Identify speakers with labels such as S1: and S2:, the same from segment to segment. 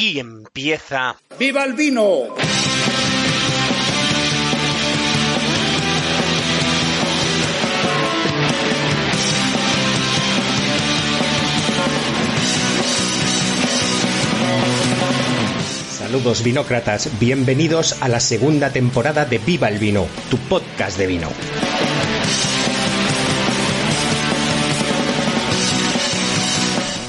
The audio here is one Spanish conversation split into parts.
S1: Aquí empieza.
S2: ¡Viva el vino!
S3: Saludos vinócratas, bienvenidos a la segunda temporada de Viva el Vino, tu podcast de vino.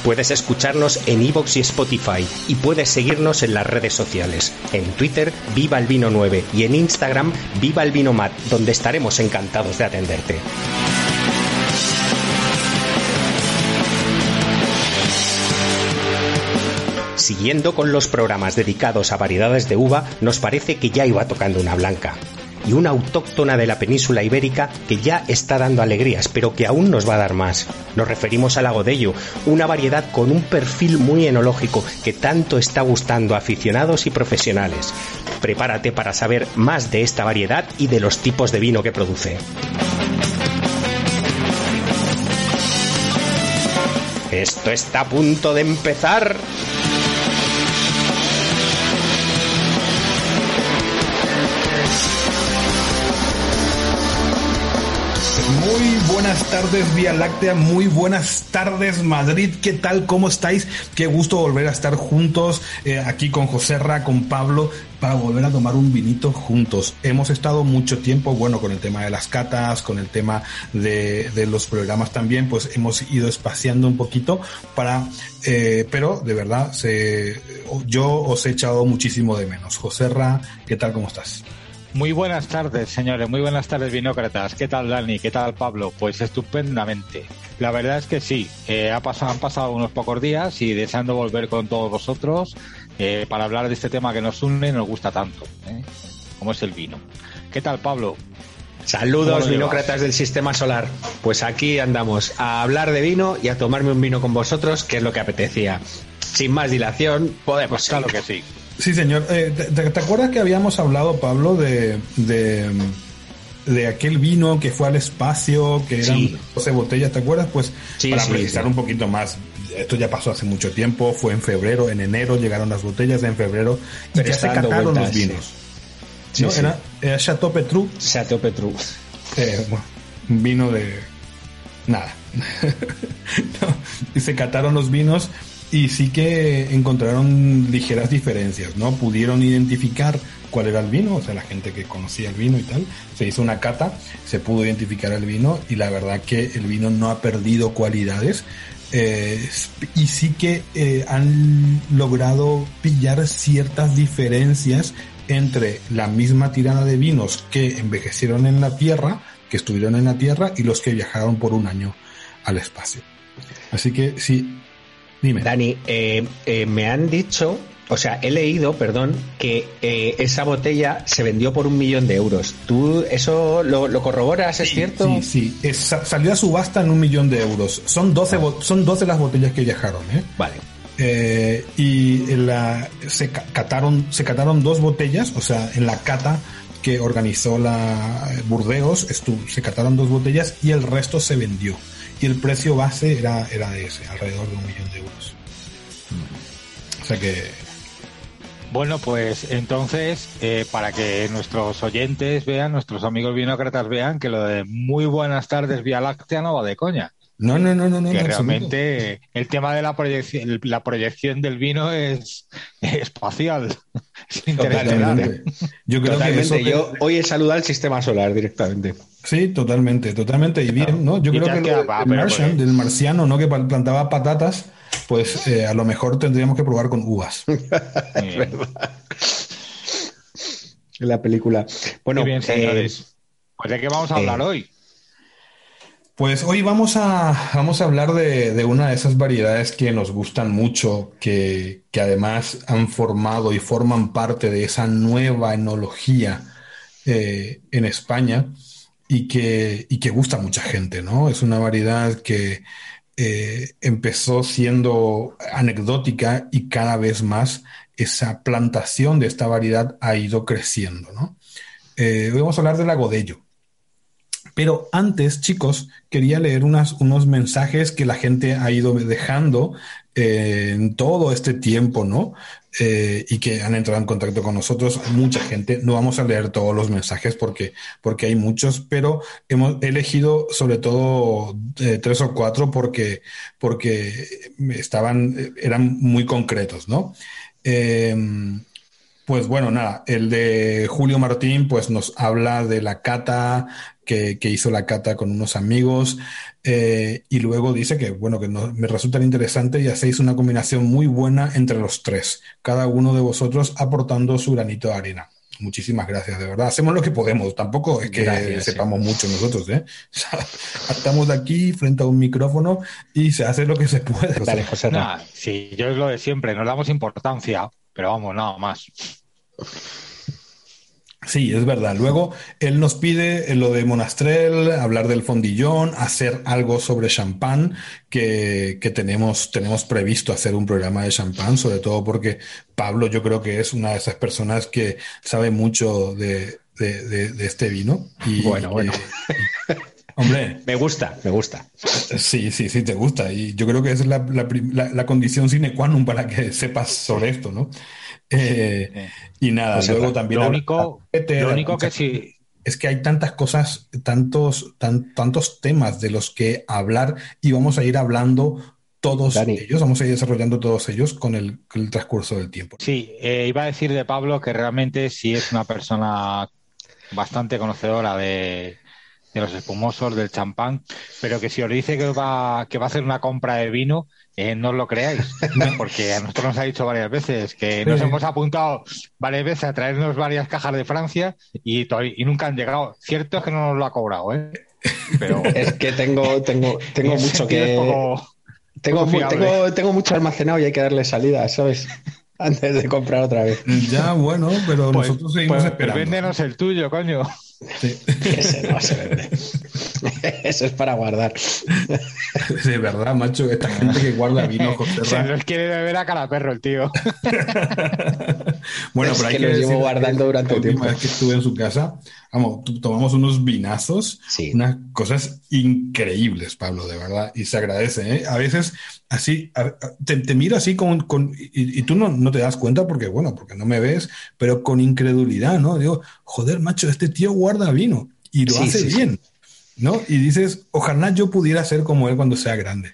S3: Puedes escucharnos en iVoox y Spotify y puedes seguirnos en las redes sociales. En Twitter, Viva el Vino 9 y en Instagram, Viva el Vino Mat, donde estaremos encantados de atenderte. Siguiendo con los programas dedicados a variedades de uva, nos parece que ya iba tocando una blanca. Y una autóctona de la península ibérica que ya está dando alegrías, pero que aún nos va a dar más. Nos referimos al Agodello, una variedad con un perfil muy enológico que tanto está gustando a aficionados y profesionales. Prepárate para saber más de esta variedad y de los tipos de vino que produce. Esto está a punto de empezar.
S2: Tardes Vía Láctea, muy buenas tardes Madrid, ¿qué tal? ¿Cómo estáis? Qué gusto volver a estar juntos eh, aquí con Joserra, con Pablo, para volver a tomar un vinito juntos. Hemos estado mucho tiempo, bueno, con el tema de las catas, con el tema de, los programas también, pues hemos ido espaciando un poquito para, eh, pero de verdad, se, yo os he echado muchísimo de menos. Joserra, ¿qué tal? ¿Cómo estás?
S4: Muy buenas tardes, señores. Muy buenas tardes, vinócratas. ¿Qué tal, Dani? ¿Qué tal, Pablo? Pues estupendamente. La verdad es que sí. Eh, ha pasado, han pasado unos pocos días y deseando volver con todos vosotros eh, para hablar de este tema que nos une y nos gusta tanto, ¿eh? como es el vino. ¿Qué tal, Pablo?
S3: Saludos, vinócratas del sistema solar. Pues aquí andamos a hablar de vino y a tomarme un vino con vosotros, que es lo que apetecía. Sin más dilación, podemos.
S4: Claro que sí.
S2: Sí, señor. Eh, ¿te, te, acuerdas que habíamos hablado, Pablo, de, de, de, aquel vino que fue al espacio, que eran
S3: Sí.
S2: 12 botellas, ¿te acuerdas? Pues
S3: Sí,
S2: para
S3: sí,
S2: precisar un poquito más, esto ya pasó hace mucho tiempo, fue en febrero, en enero llegaron las botellas, en febrero, y ya se cataron
S3: vueltas,
S2: los vinos. Era, era Chateau Petrou,
S3: Chateau Petru.
S2: eh, bueno, vino de nada. No, y se cataron los vinos y sí que encontraron ligeras diferencias, ¿no? Pudieron identificar cuál era el vino, o sea, la gente que conocía el vino y tal, se hizo una cata, se pudo identificar el vino y la verdad que el vino no ha perdido cualidades. eh, y sí que eh, han logrado pillar ciertas diferencias entre la misma tirada de vinos que envejecieron en la Tierra, que estuvieron en la Tierra, y los que viajaron por un año al espacio. Así que sí, dime.
S3: Dani, eh, eh, me han dicho, o sea, he leído, perdón, que eh, esa botella se vendió por un millón de euros. ¿Tú eso lo, lo corroboras? ¿Es cierto?
S2: Sí, sí. Es- salió a subasta en un millón de euros. Son 12, bo- son 12 las botellas que viajaron, ¿eh?
S3: Vale.
S2: Eh, y la, se ca- cataron, se cataron dos botellas, o sea, en la cata que organizó la Burdeos, estu- se cataron dos botellas y el resto se vendió. Y el precio base era, era de ese, alrededor de un millón de euros. O sea que,
S4: Bueno, pues entonces, eh, para que nuestros oyentes vean, nuestros amigos vinócratas vean que lo de muy buenas tardes Vía Láctea no va de coña.
S2: no, no, no, no, no.
S4: que
S2: absoluto.
S4: realmente el tema de la proyección, la proyección del vino es espacial. Es.
S2: Yo creo que eso
S3: Yo hoy he saludado al sistema solar directamente.
S2: Sí, totalmente, totalmente. Y bien, ¿no? Yo
S4: Y
S2: creo que lo Martian,
S4: pues-
S2: del marciano, ¿no? Que plantaba patatas, pues eh, a lo mejor tendríamos que probar con uvas.
S3: En la película. Bueno,
S4: bien,
S3: eh,
S4: señores. Pues de qué vamos a hablar
S3: eh,
S4: hoy.
S2: Pues hoy vamos a, vamos a hablar de, de una de esas variedades que nos gustan mucho, que, que además han formado y forman parte de esa nueva enología eh, en España y que, y que gusta a mucha gente, ¿no? Es una variedad que eh, empezó siendo anecdótica y cada vez más esa plantación de esta variedad ha ido creciendo, ¿no? Eh, vamos a hablar del agodello. Pero antes, chicos, quería leer unas, unos mensajes que la gente ha ido dejando en todo este tiempo, ¿no? Eh, y que han entrado en contacto con nosotros, mucha gente. No vamos a leer todos los mensajes porque, porque hay muchos, pero hemos elegido sobre todo eh, tres o cuatro porque, porque estaban, eran muy concretos, ¿no? Pues bueno, nada, el de Julio Martín pues nos habla de la cata, que, hizo la cata con unos amigos eh, y luego dice que bueno, que me resulta interesante y hacéis una combinación muy buena entre los tres, cada uno de vosotros aportando su granito de arena. Muchísimas gracias, de verdad. Hacemos lo que podemos, tampoco es que sepamos mucho nosotros, ¿eh? estamos aquí frente a un micrófono y se hace lo que se puede.
S4: Dale, José. sí, yo es lo de siempre, nos damos importancia, pero vamos, nada más.
S2: Sí, es verdad. Luego él nos pide lo de Monastrell, hablar del fondillón, hacer algo sobre champán, que, tenemos, tenemos previsto hacer un programa de champán, sobre todo porque Pablo yo creo que es una de esas personas que sabe mucho de, este vino.
S3: Y, bueno, bueno. Hombre. Me gusta, me gusta.
S2: Sí, sí, sí, te gusta. Y yo creo que esa es la, la condición sine qua non para que sepas sobre esto, ¿no? Eh, y nada, pues luego también...
S4: Lo único, lo único que sí...
S2: Es que hay tantas cosas, tantos, tantos temas de los que hablar y vamos a ir hablando todos ellos, vamos a ir desarrollando todos ellos con el, transcurso del tiempo.
S4: Sí, eh, iba a decir de Pablo que realmente sí es una persona bastante conocedora de, de los espumosos, del champán, pero que si os dice que va, que va a hacer una compra de vino, eh, no os lo creáis, porque a nosotros nos ha dicho varias veces que nos hemos apuntado varias veces a traernos varias cajas de Francia y, y nunca han llegado. Cierto es que no nos lo ha cobrado, ¿eh?
S3: Pero es que tengo, tengo, tengo mucho que. tengo, tengo, tengo mucho almacenado y hay que darle salida, ¿sabes? Antes de comprar otra vez.
S2: Ya, bueno, pero pues, nosotros seguimos pues, esperando.
S4: Véndenos el tuyo, coño.
S3: Sí. Ese no se vende. Eso es para guardar.
S2: De verdad, macho, esta gente que guarda vino, José
S4: Se los quiere beber a cara perro el tío.
S3: bueno, pero hay que, que llevo guardando durante
S2: el tiempo. vez que estuve en su casa, vamos, tomamos unos vinazos, unas cosas increíbles, Pablo, de verdad, y se agradece. ¿eh? A veces así, te, te miro así con, con y, tú no, no, te das cuenta porque, bueno, porque no me ves, pero con incredulidad, ¿no? Digo, joder, macho, este tío guarda vino y lo hace bien. ¿No? Y dices, ojalá yo pudiera ser como él cuando sea grande.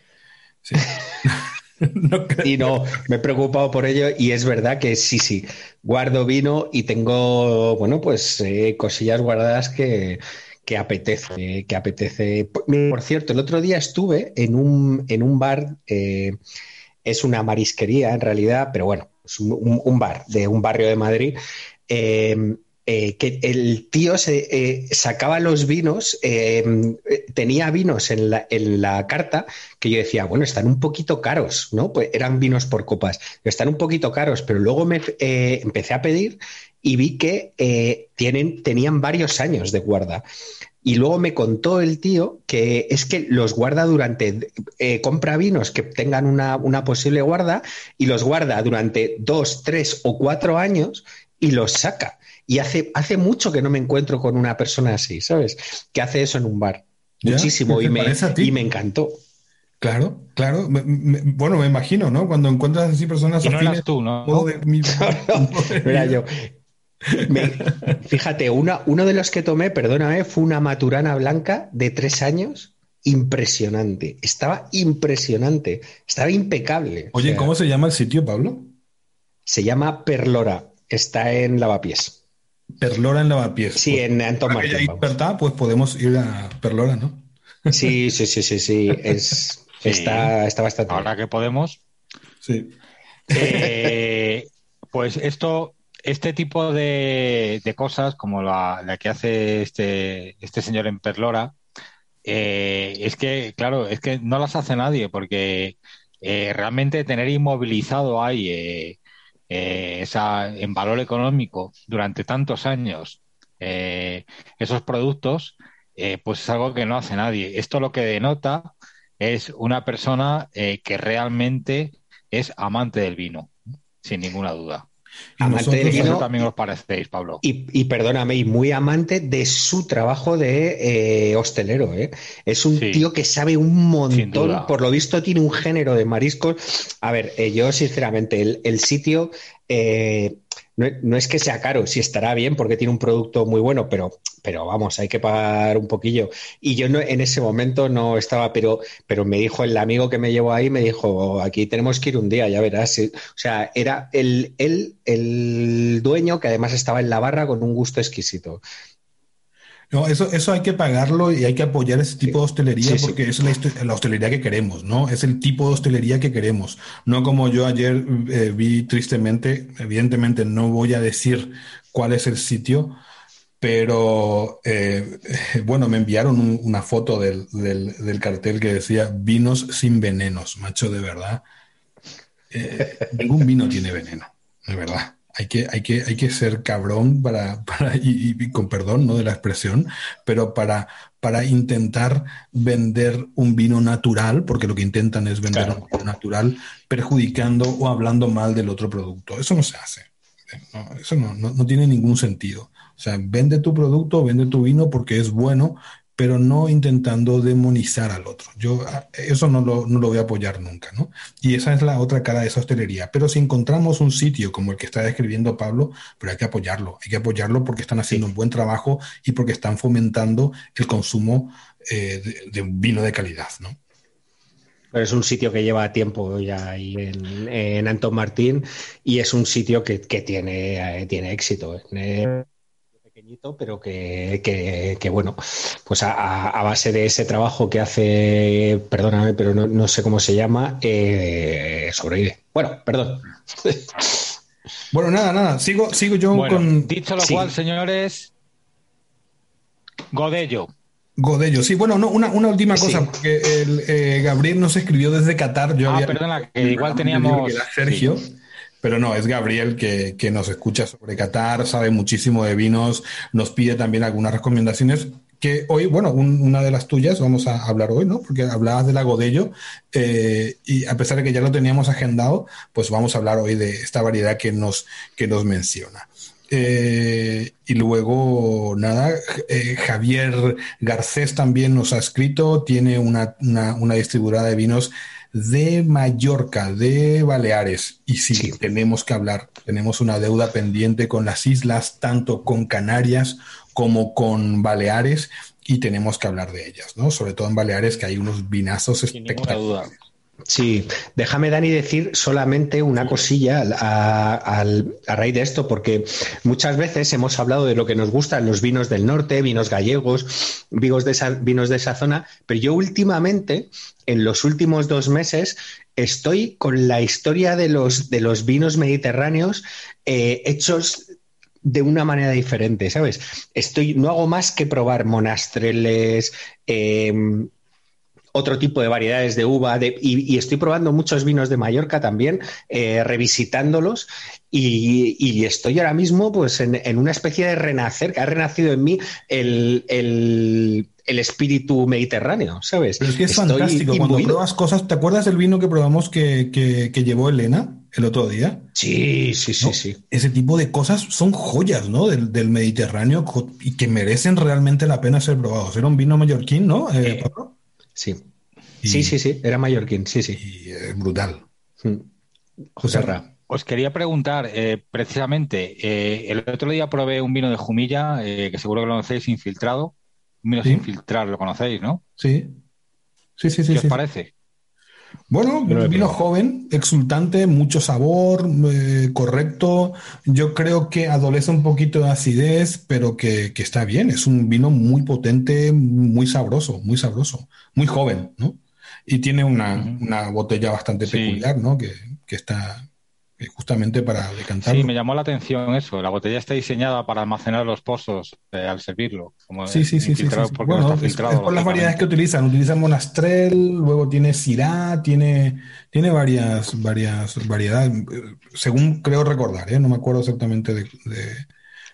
S3: y no, me he preocupado por ello y es verdad que sí, sí, guardo vino y tengo, bueno, pues eh, cosillas guardadas que, que apetece, que apetece. Por cierto, el otro día estuve en un, en un bar, eh, es una marisquería en realidad, pero bueno, es un, bar de un barrio de Madrid. Eh, eh, que el tío se eh, sacaba los vinos, eh, tenía vinos en la, en la, carta que yo decía, bueno, están un poquito caros, ¿no? Pues eran vinos por copas, están un poquito caros, pero luego me empecé a pedir y vi que tienen, tenían varios años de guarda. Y luego me contó el tío que es que los guarda durante, compra vinos que tengan una, una, posible guarda y los guarda durante dos, tres o cuatro años y los saca. Y hace, hace mucho que no me encuentro con una persona así, ¿sabes? Que hace eso en un bar. Muchísimo. Y me, y me encantó.
S2: Claro, claro. bueno, me imagino, ¿no? Cuando encuentras así personas
S4: y no eras tú, ¿no?
S3: Mira, yo. fíjate, una, uno de los que tomé, perdóname, fue una maturana blanca de tres años. Impresionante. Estaba impresionante. Estaba impecable.
S2: Oye, ¿cómo se llama el sitio, Pablo?
S3: Se llama Perlora. Está en Lavapiés.
S2: Perlora en Lavapiés.
S3: Sí,
S2: pues,
S3: en Anton Martín.
S2: pues podemos ir a Perlora, ¿no?
S3: Sí, sí, sí, sí, sí. Es, Está, está bastante.
S4: Ahora que podemos.
S2: Sí.
S4: Eh, pues esto, este tipo de, cosas, como la, que hace este, este señor en Perlora, eh, es que, claro, es que no las hace nadie, porque eh, realmente tener inmovilizado ahí eh, esa, en valor económico durante tantos años eh, esos productos, eh, pues es algo que no hace nadie. Esto lo que denota es una persona que realmente es amante del vino, sin ninguna duda.
S3: Amante del vino.
S4: también os parecéis, Pablo.
S3: Y, perdóname, y muy amante de su trabajo de eh, hostelero. ¿eh? Es un tío que sabe un montón. Por lo visto, tiene un género de mariscos. A ver, eh, yo sinceramente, el, el sitio. Eh, no, es que sea caro, sí estará bien porque tiene un producto muy bueno, pero, pero vamos, hay que pagar un poquillo. Y yo no, en ese momento no estaba, pero, pero me dijo el amigo que me llevó ahí, me dijo, aquí tenemos que ir un día, ya verás. O sea, era el, el, el dueño que además estaba en la barra con un gusto exquisito.
S2: No, eso, eso hay que pagarlo y hay que apoyar ese tipo de hostelería porque es la, hostelería que queremos, ¿no? Es el tipo de hostelería que queremos. No como yo ayer eh, vi tristemente, evidentemente no voy a decir cuál es el sitio, pero eh, bueno, me enviaron una foto del, del, cartel que decía vinos sin venenos, macho, de verdad. Eh, ningún vino tiene veneno, de verdad hay que, hay que, hay que ser cabrón para, para y, con perdón ¿no? de la expresión, pero para, para intentar vender un vino natural, porque lo que intentan es vender un vino natural, perjudicando o hablando mal del otro producto. Eso no se hace. eso no, no, no tiene ningún sentido. O sea, vende tu producto, vende tu vino porque es bueno, pero no intentando demonizar al otro. Yo ah, eso no lo, no lo, voy a apoyar nunca, ¿no? Y esa es la otra cara de esa hostelería. Pero si encontramos un sitio como el que está describiendo Pablo, pero hay que apoyarlo, hay que apoyarlo porque están haciendo un buen trabajo y porque están fomentando el consumo eh, de, un vino de calidad, ¿no?
S3: Pero es un sitio que lleva tiempo ya ahí en, en Anton Martín y es un sitio que, que tiene, eh, tiene éxito. ¿eh? Pero que, bueno, pues a, base de ese trabajo que hace, perdóname, pero no, sé cómo se llama, eh, sobrevive. Bueno, perdón.
S2: Bueno, nada, nada, sigo, sigo yo con...
S4: Dicho lo cual, señores, Godello.
S2: Godello, sí, bueno, no, una, última cosa, porque el, eh, Gabriel nos escribió desde Qatar.
S4: Yo ah, perdona, que igual teníamos.
S2: Sergio. Pero no, es Gabriel que, que, nos escucha sobre Qatar, sabe muchísimo de vinos, nos pide también algunas recomendaciones que hoy, bueno, una de las tuyas vamos a hablar hoy, ¿no? Porque hablabas de la Godello eh, y a pesar de que ya lo teníamos agendado, pues vamos a hablar hoy de esta variedad que nos, que nos menciona. Eh, y luego, nada, eh, Javier Garcés también nos ha escrito, tiene una, una, una distribuidora de vinos de Mallorca, de Baleares. Y sí, tenemos que hablar, tenemos una deuda pendiente con las islas, tanto con Canarias como con Baleares, y tenemos que hablar de ellas, ¿no? Sobre todo en Baleares, que hay unos vinazos espectaculares.
S3: Sí, déjame, Dani, decir solamente una cosilla a, raíz de esto, porque muchas veces hemos hablado de lo que nos gustan los vinos del norte, vinos gallegos, vinos de esa, vinos de esa zona, pero yo últimamente, en los últimos dos meses, estoy con la historia de los, de los vinos mediterráneos eh, hechos de una manera diferente, ¿sabes? Estoy, no hago más que probar monastreles, eh, otro tipo de variedades de uva y, estoy probando muchos vinos de Mallorca también, eh, revisitándolos y, estoy ahora mismo pues en, una especie de renacer, que ha renacido en mí el, espíritu mediterráneo, ¿sabes?
S2: Pero es que es fantástico, cuando pruebas cosas, ¿te acuerdas del vino que probamos que, llevó Elena? el otro día.
S3: Sí, sí, sí, sí.
S2: Ese tipo de cosas son joyas, ¿no? Del, Mediterráneo y que merecen realmente la pena ser probados. Era un vino mallorquín, ¿no? Eh, eh
S3: Sí. sí, sí, sí, era mallorquín, sí, sí.
S2: Y es brutal.
S3: Mm. José Ra.
S4: Os quería preguntar, eh, precisamente, eh, el otro día probé un vino de Jumilla, eh, que seguro que lo conocéis, infiltrado. Un vino sin filtrar, lo conocéis, ¿no?
S2: Sí. Sí, sí, sí.
S4: ¿Qué
S2: os
S4: parece?
S2: Bueno, un vino joven, exultante, mucho sabor, correcto. Yo creo que adolece un poquito de acidez, pero que, está bien. Es un vino muy potente, muy sabroso, muy sabroso, muy joven, ¿no? Y tiene una, botella bastante peculiar, ¿no? Que, que está justamente para decantar.
S4: Sí, me llamó la atención eso. La botella está diseñada para almacenar los pozos eh, al servirlo.
S2: sí, sí, sí, sí, Bueno, es, por las variedades que utilizan. Utilizan Monastrel, luego tiene Syrah, tiene, tiene varias, varias variedades, según creo recordar, ¿eh? no me acuerdo exactamente de,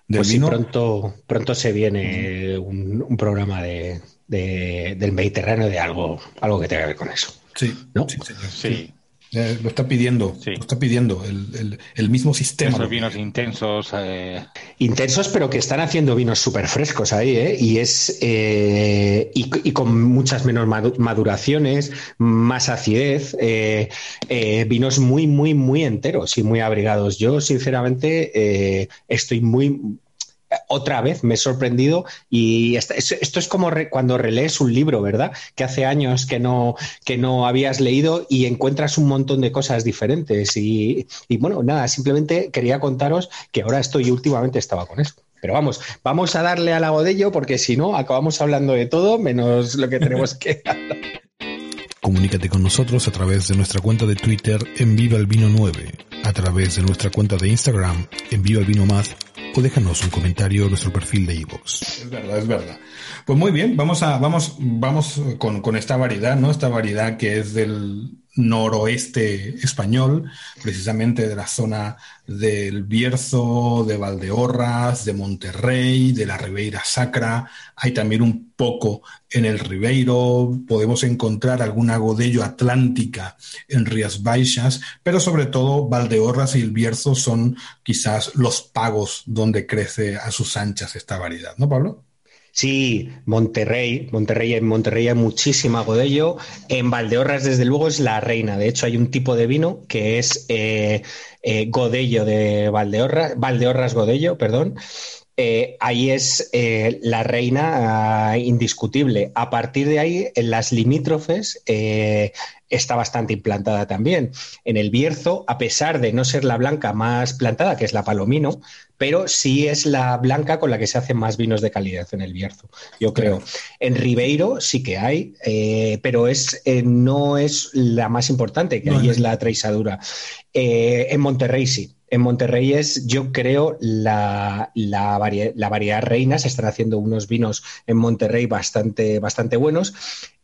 S2: de
S3: pues vino. pronto, pronto se viene un, programa de, del Mediterráneo de algo, algo que tenga que ver con eso.
S2: Sí,
S3: ¿no?
S2: sí, sí. Lo está pidiendo, lo está pidiendo el, mismo sistema.
S4: Esos vinos intensos. Eh.
S3: Intensos, pero que están haciendo vinos súper frescos ahí, ¿eh? Y es. Eh, y, con muchas menos maduraciones, más acidez, eh, vinos muy, muy, muy enteros y muy abrigados. Yo, sinceramente, estoy muy, otra vez me he sorprendido y esto es como cuando relees un libro, ¿verdad? Que hace años que no, que no habías leído y encuentras un montón de cosas diferentes. Y, bueno, nada, simplemente quería contaros que ahora estoy, últimamente estaba con eso. Pero vamos, vamos a darle al agodello porque si no, acabamos hablando de todo menos lo que tenemos que hablar.
S2: Comunícate con nosotros a través de nuestra cuenta de Twitter en Viva el Vino 9, a través de nuestra cuenta de Instagram en Viva el Vino Más o déjanos un comentario en nuestro perfil de iVoox. Es verdad, es verdad. Pues muy bien, vamos a, vamos, vamos con, con esta variedad, ¿no? Esta variedad que es del, noroeste español, precisamente de la zona del Bierzo, de Valdeorras, de Monterrey, de la Ribeira Sacra. Hay también un poco en el Ribeiro. Podemos encontrar alguna godello atlántica en Rías Baixas, pero sobre todo Valdeorras y el Bierzo son quizás los pagos donde crece a sus anchas esta variedad, ¿no, Pablo?
S3: Sí, Monterrey, Monterrey, en Monterrey hay muchísima Godello. En Valdeorras, desde luego, es la reina. De hecho, hay un tipo de vino que es eh, eh, Godello de Valdeorras, Valdeorras Godello, perdón. Eh, ahí es la reina ah, indiscutible. A partir de ahí, en las limítrofes está bastante implantada también. En el Bierzo, a pesar de no ser la blanca más plantada, que es la Palomino, pero sí es la blanca con la que se hacen más vinos de calidad en el Bierzo, yo creo. En Ribeiro sí que hay, eh, pero es, eh, no es la más importante, que ahí es la traisadura. Eh, en Monterrey sí. En Monterrey es, yo creo, la, la, variedad reina. Se están haciendo unos vinos en Monterrey bastante, bastante buenos.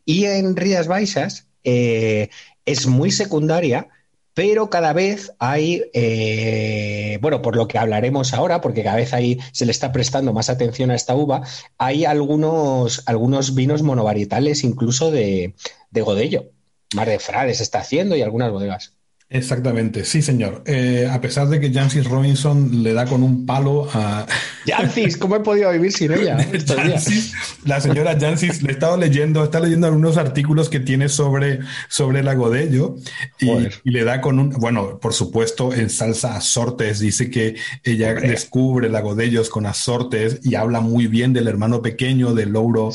S3: Y en Rías Baixas, eh, es muy secundaria, pero cada vez hay, eh, bueno, por lo que hablaremos ahora, porque cada vez ahí se le está prestando más atención a esta uva, hay algunos, algunos vinos monovarietales incluso de, de Godello. Mar de Frades está haciendo y algunas bodegas.
S2: Exactamente, sí, señor. Eh, a pesar de que Jancis Robinson le da con un palo a.
S3: Jancis, ¿cómo he podido vivir sin ella?
S2: la señora Jancis, le he estado leyendo, está leyendo algunos artículos que tiene sobre, sobre la Godello y, le da con un. Bueno, por supuesto, en salsa asortes, dice que ella descubre la Godellos con asortes y habla muy bien del hermano pequeño, del Louro,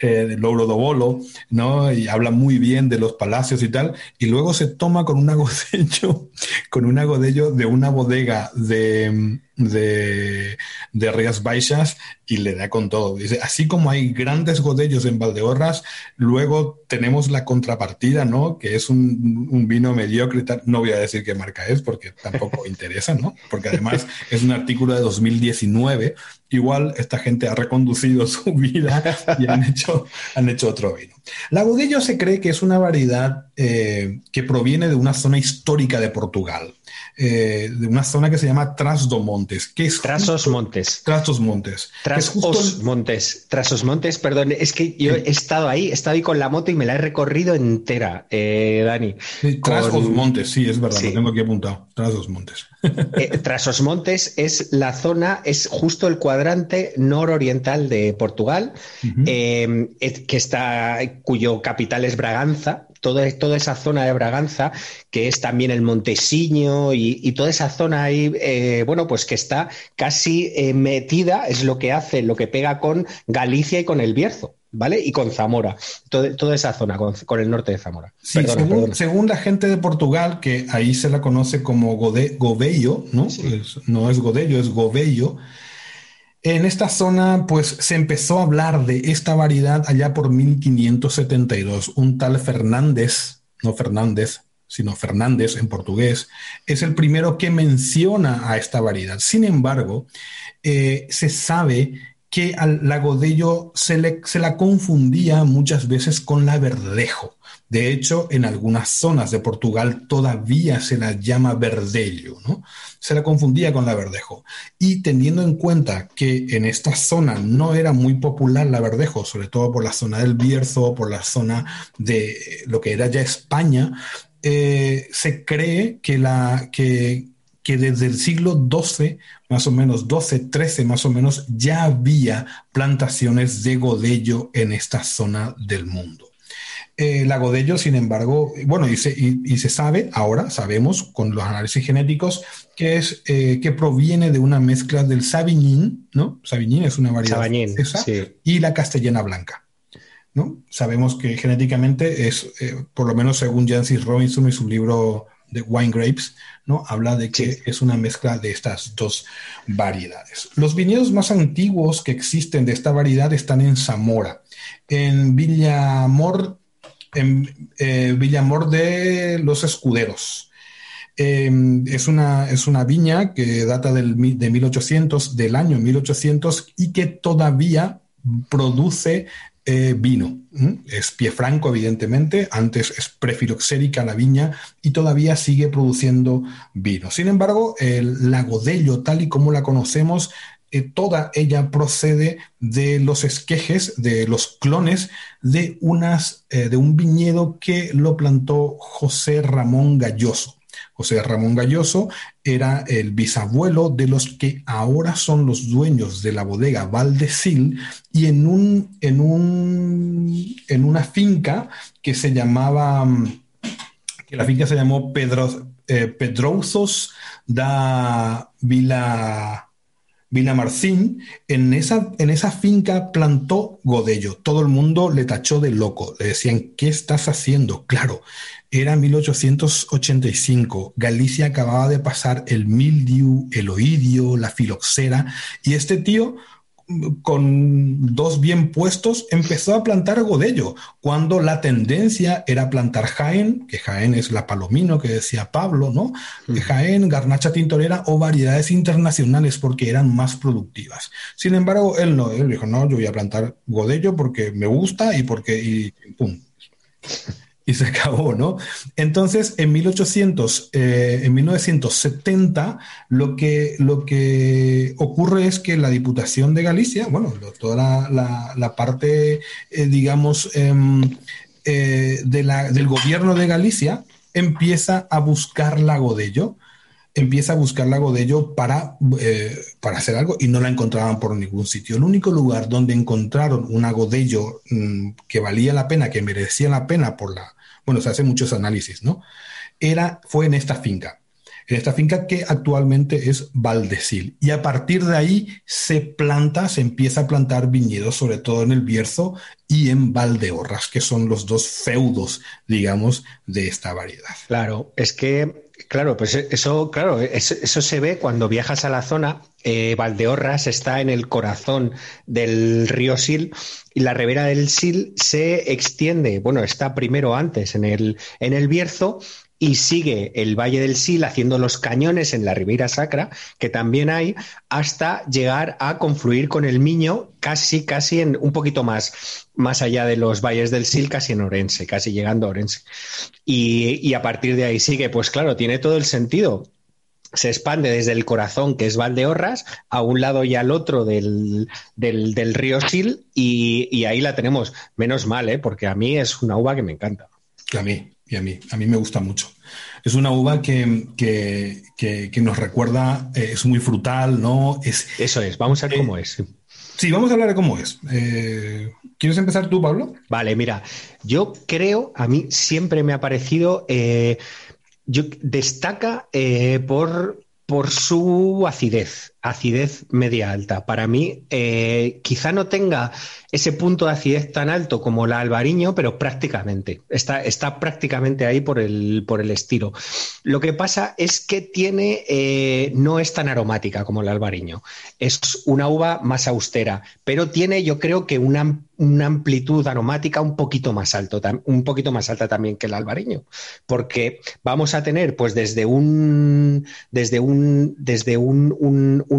S2: eh, del Louro Dobolo, ¿no? Y habla muy bien de los palacios y tal, y luego se toma con una Godello hecho con un agodello de una bodega de, de, de Rías Baixas y le da con todo. Dice, así como hay grandes godellos en Valdeorras, luego tenemos la contrapartida, ¿no? Que es un, vino mediocre. No voy a decir qué marca es porque tampoco interesa, ¿no? Porque además es un artículo de 2019. Igual esta gente ha reconducido su vida y han hecho, han hecho otro vino. La Godello se cree que es una variedad eh, que proviene de una zona histórica de Portugal. Eh, de una zona que se llama Trasdomontes. Que es
S3: Trasos Montes.
S2: Trasos Montes.
S3: Trasos Montes. Trasos Montes, perdón. Es que yo he estado ahí, he estado ahí con la moto y me la he recorrido entera, eh, Dani.
S2: Trasos Montes, sí, es verdad, lo tengo aquí apuntado. Trasos Montes.
S3: Eh, Trasos Montes es la zona, es justo el cuadrante nororiental de Portugal, que está, cuyo capital es Braganza, toda, toda esa zona de Braganza, que es también el Montesiño y, toda esa zona ahí, eh, bueno, pues que está casi eh, metida, es lo que hace, lo que pega con Galicia y con el Bierzo. ¿Vale? Y con Zamora, toda esa zona, con, el norte de Zamora.
S2: según, la gente de Portugal, que ahí se la conoce como Gode, Gobello, ¿no? no es Godello, es Gobello. En esta zona, pues se empezó a hablar de esta variedad allá por 1572. Un tal Fernández, no Fernández, sino Fernández en portugués, es el primero que menciona a esta variedad. Sin embargo, eh, se sabe que al lagodello se, se la confundía muchas veces con la verdejo. De hecho, en algunas zonas de Portugal todavía se la llama verdelho, ¿no? Se la confundía con la verdejo. Y teniendo en cuenta que en esta zona no era muy popular la verdejo, sobre todo por la zona del Bierzo, por la zona de lo que era ya España, eh, se cree que, la, que, que desde el siglo XII, más o menos, XII, XIII más o menos, ya había plantaciones de godello en esta zona del mundo. Eh, la godello, sin embargo, bueno, y se, y, se, sabe, ahora sabemos con los análisis genéticos, que es eh, que proviene de una mezcla del Savignin, ¿no? Savignin es una variedad y la castellana blanca. ¿no? Sabemos que genéticamente es, eh, por lo menos según Jancis Robinson y su libro de Wine Grapes, ¿no? Habla de que es una mezcla de estas dos variedades. Los viñedos más antiguos que existen de esta variedad están en Zamora. En Villamor, en eh, Villamor de los Escuderos. Em, es, una, es una viña que data del, de 1800, del año 1800 y que todavía produce eh, vino. Es pie franco, evidentemente, antes es prefiloxérica la viña y todavía sigue produciendo vino. Sin embargo, el, la Godello, tal y como la conocemos, eh, toda ella procede de los esquejes, de los clones de, unas, eh, de un viñedo que lo plantó José Ramón Galloso. José Ramón Galloso era el bisabuelo de los que ahora son los dueños de la bodega Valdecil y en, un, en, un, en una finca que se llamaba, que la finca se llamó Pedro, eh, da Vila Vila Marcín, en esa, en esa finca plantó godello. Todo el mundo le tachó de loco. Le decían, ¿qué estás haciendo? Claro, era 1885. Galicia acababa de pasar el mildiu, el oidio, la filoxera, y este tío con dos bien puestos, empezó a plantar godello, cuando la tendencia era plantar Jaén, que Jaén es la palomino que decía Pablo, ¿no? Jaén, garnacha tintorera o variedades internacionales porque eran más productivas. Sin embargo, él no, él dijo, no, yo voy a plantar godello porque me gusta y porque, y pum y se acabó, ¿no? Entonces, en 1800, eh, en 1970, lo que, lo que ocurre es que la Diputación de Galicia, bueno, toda la, parte, eh, digamos, em, eh, de la, del gobierno de Galicia, empieza a buscar la Godello, empieza a buscar la Godello para, para hacer algo y no la encontraban por ningún sitio. El único lugar donde encontraron una Godello mm, que valía la pena, que merecía la pena por la, bueno, se hacen muchos análisis, ¿no? Era, fue en esta finca, en esta finca que actualmente es Valdecil. Y a partir de ahí se planta, se empieza a plantar viñedos, sobre todo en el Bierzo y en Valdeorras, que son los dos feudos, digamos, de esta variedad.
S3: Claro, es que Claro, pues eso, claro, eso, se ve cuando viajas a la zona. Eh, Valdeorras está en el corazón del río Sil y la ribera del Sil se extiende, bueno, está primero antes en el, en el Bierzo y sigue el Valle del Sil haciendo los cañones en la Ribera Sacra, que también hay, hasta llegar a confluir con el Miño, casi, casi en un poquito más, más allá de los valles del Sil, casi en Orense, casi llegando a Orense. Y, a partir de ahí sigue, pues claro, tiene todo el sentido se expande desde el corazón, que es Valdeorras, a un lado y al otro del, del, río Sil, y, y, ahí la tenemos. Menos mal, ¿eh? porque a mí es una uva que me encanta.
S2: A mí, y a mí, a mí me gusta mucho. Es una uva que, que, nos recuerda, eh, es muy frutal, ¿no? Es,
S3: Eso es, vamos a ver cómo es.
S2: Sí, vamos a hablar de cómo es. Eh, ¿Quieres empezar tú, Pablo?
S3: Vale, mira, yo creo, a mí siempre me ha parecido, eh, yo, destaca por, por su acidez, acidez media alta. Para mí, quizá no tenga ese punto de acidez tan alto como la albariño, pero prácticamente, está, está prácticamente ahí por el, por el estilo. Lo que pasa es que tiene, eh, no es tan aromática como la albariño, es una uva más austera, pero tiene yo creo que una, una amplitud aromática un poquito más alto, un poquito más alta también que el albariño, porque vamos a tener pues desde un, desde un, desde un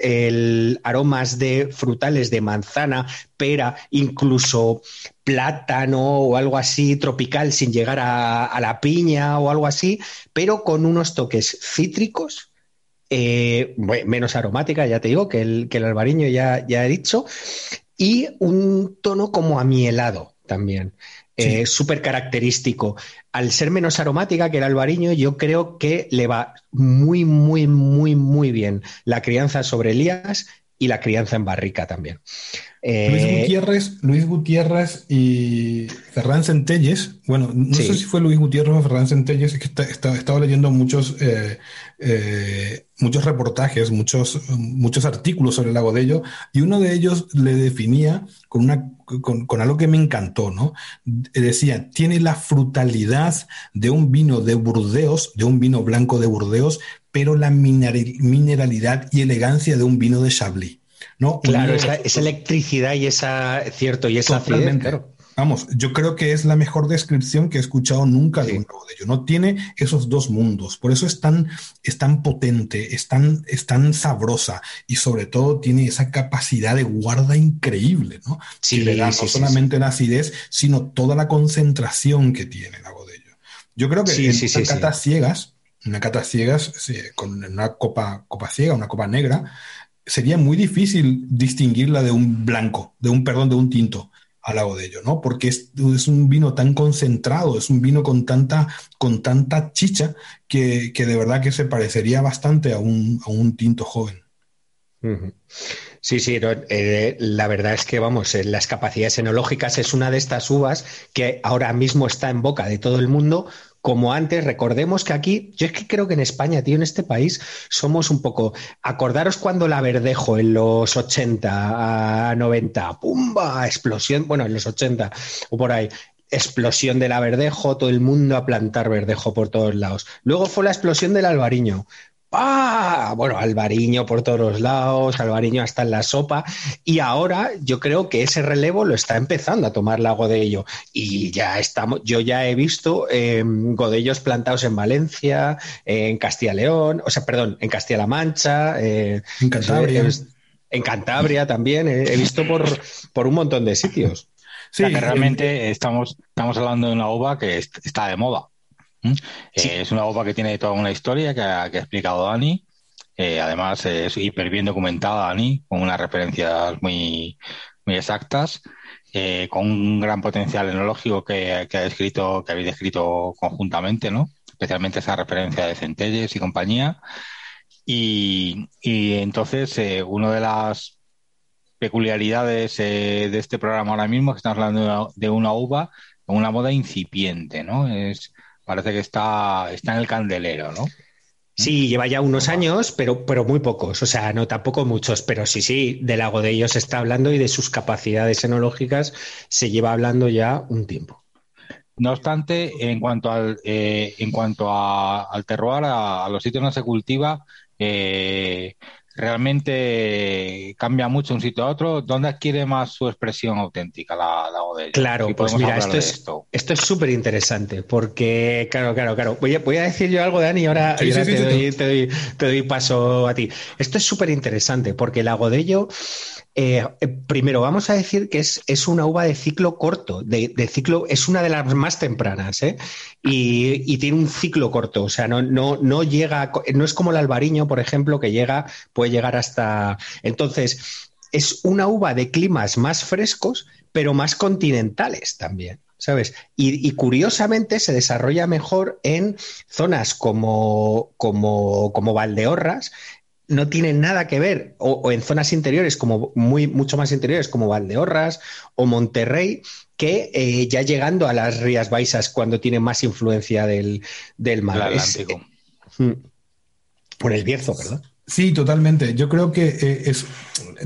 S3: el aromas de frutales de manzana, pera, incluso plátano o algo así tropical sin llegar a, la piña o algo así, pero con unos toques cítricos, eh, menos aromática, ya te digo, que el, que el albariño ya, ya he dicho, y un tono como amielado también. Eh, súper característico. Al ser menos aromática que el albariño, yo creo que le va muy, muy, muy, muy bien la crianza sobre Elías y la crianza en barrica también.
S2: Luis eh, Gutiérrez, Luis Gutiérrez y Ferran Centelles, bueno, no sé si fue Luis Gutiérrez o Ferran Centelles, es que estaba leyendo muchos, eh, eh, muchos reportajes, muchos, muchos artículos sobre el lago de ello, y uno de ellos le definía con, una, con, algo que me encantó, ¿no? Decía, tiene la frutalidad de un vino de Burdeos, de un vino blanco de Burdeos, pero la mineralidad y elegancia de un vino de Chablis. ¿no?
S3: Claro, esa, electricidad y esa, cierto, y esa
S2: acidez, Vamos, yo creo que es la mejor descripción que he escuchado nunca de un ello. No tiene esos dos mundos. Por eso es tan, es tan potente, es tan, es tan sabrosa y sobre todo tiene esa capacidad de guarda increíble, ¿no?
S3: Sí,
S2: le da no solamente la acidez, sino toda la concentración que tiene el ello. Yo creo que en cata ciegas, una cata ciegas, con una copa, copa ciega, una copa negra, sería muy difícil distinguirla de un blanco, de un, perdón, de un tinto al lado de ello, ¿no? Porque es, un vino tan concentrado, es un vino con tanta, con tanta chicha que, de verdad que se parecería bastante a un, a un tinto joven.
S3: Sí, sí, eh, la verdad es que, vamos, eh, las capacidades enológicas es una de estas uvas que ahora mismo está en boca de todo el mundo como antes, recordemos que aquí, yo es que creo que en España, tío, en este país, somos un poco. Acordaros cuando la verdejo en los 80 a 90, ¡pumba! Explosión, bueno, en los 80 o por ahí, explosión del verdejo, todo el mundo a plantar verdejo por todos lados. Luego fue la explosión del albariño. ¡Ah! Bueno, Alvariño por todos los lados, Alvariño hasta en la sopa. Y ahora yo creo que ese relevo lo está empezando a tomar la Godello. Y ya estamos, yo ya he visto eh, Godellos plantados en Valencia, en Castilla León, o sea, perdón, en Castilla-La Mancha,
S2: eh, en Cantabria.
S3: En, Cantabria también, he visto por, por un montón de sitios.
S4: Sí, que realmente estamos, estamos hablando de una uva que está de moda. Eh, es una obra que tiene toda una historia que ha, explicado Dani. Eh, además, es hiper bien documentada, Dani, con unas referencias muy, muy exactas, eh, con un gran potencial enológico que, que, ha descrito, que habéis descrito conjuntamente, ¿no? Especialmente esa referencia de Centelles y compañía. Y, y entonces, una de las peculiaridades de este programa ahora mismo es que estamos hablando de una, de una uva una moda incipiente, ¿no? Es parece que está, está en el candelero, ¿no?
S3: Sí, lleva ya unos años, pero, pero muy pocos, o sea, no tampoco muchos, pero sí, sí, del lago de ellos se está hablando y de sus capacidades enológicas se lleva hablando ya un tiempo.
S4: No obstante, en cuanto al, eh, en cuanto al terroir, a, los sitios donde se cultiva, eh, realmente cambia mucho un sitio a otro. ¿Dónde adquiere más su expresión auténtica la, la
S3: Claro, pues mira, esto es, esto. es súper interesante porque, claro, claro, claro. Voy a, voy a decir yo algo, Dani, y ahora, te, doy, te, doy, te, doy, paso a ti. Esto es súper interesante porque el agodello eh, eh, primero, vamos a decir que es, es, una uva de ciclo corto, de, ciclo, es una de las más tempranas, ¿eh? y, tiene un ciclo corto, o sea, no, no, no llega, no es como el albariño, por ejemplo, que llega, puede llegar hasta. Entonces, es una uva de climas más frescos, pero más continentales también. ¿sabes? Y, curiosamente se desarrolla mejor en zonas como, como, como Valdeorras, no tienen nada que ver, o, en zonas interiores, como muy, mucho más interiores, como Valdeorras o Monterrey, que eh, ya llegando a las Rías Baixas cuando tienen más influencia del, del mar.
S4: Atlántico.
S3: Mm. por el Bierzo, ¿verdad?
S2: Sí, totalmente. Yo creo que eh, es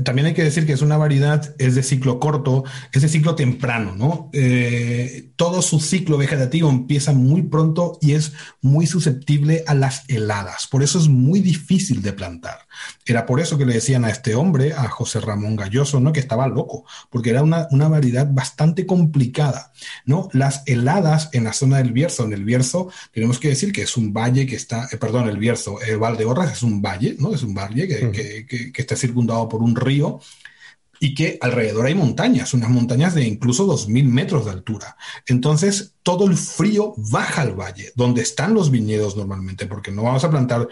S2: también hay que decir que es una variedad, es de ciclo corto, es de ciclo temprano, ¿no? Eh, todo su ciclo vegetativo empieza muy pronto y es muy susceptible a las heladas. Por eso es muy difícil de plantar. Era por eso que le decían a este hombre, a José Ramón Galloso, ¿no? Que estaba loco, porque era una, variedad bastante complicada, ¿no? Las heladas en la zona del Bierzo, en el Bierzo, tenemos que decir que es un valle que está, eh, perdón, el Bierzo, el Valdeorras es un valle, ¿no? Es un valle que, que está circundado por un río y que alrededor hay montañas, unas montañas de incluso 2.000 metros de altura. Entonces, todo el frío baja al valle, donde están los viñedos normalmente, porque no vamos a plantar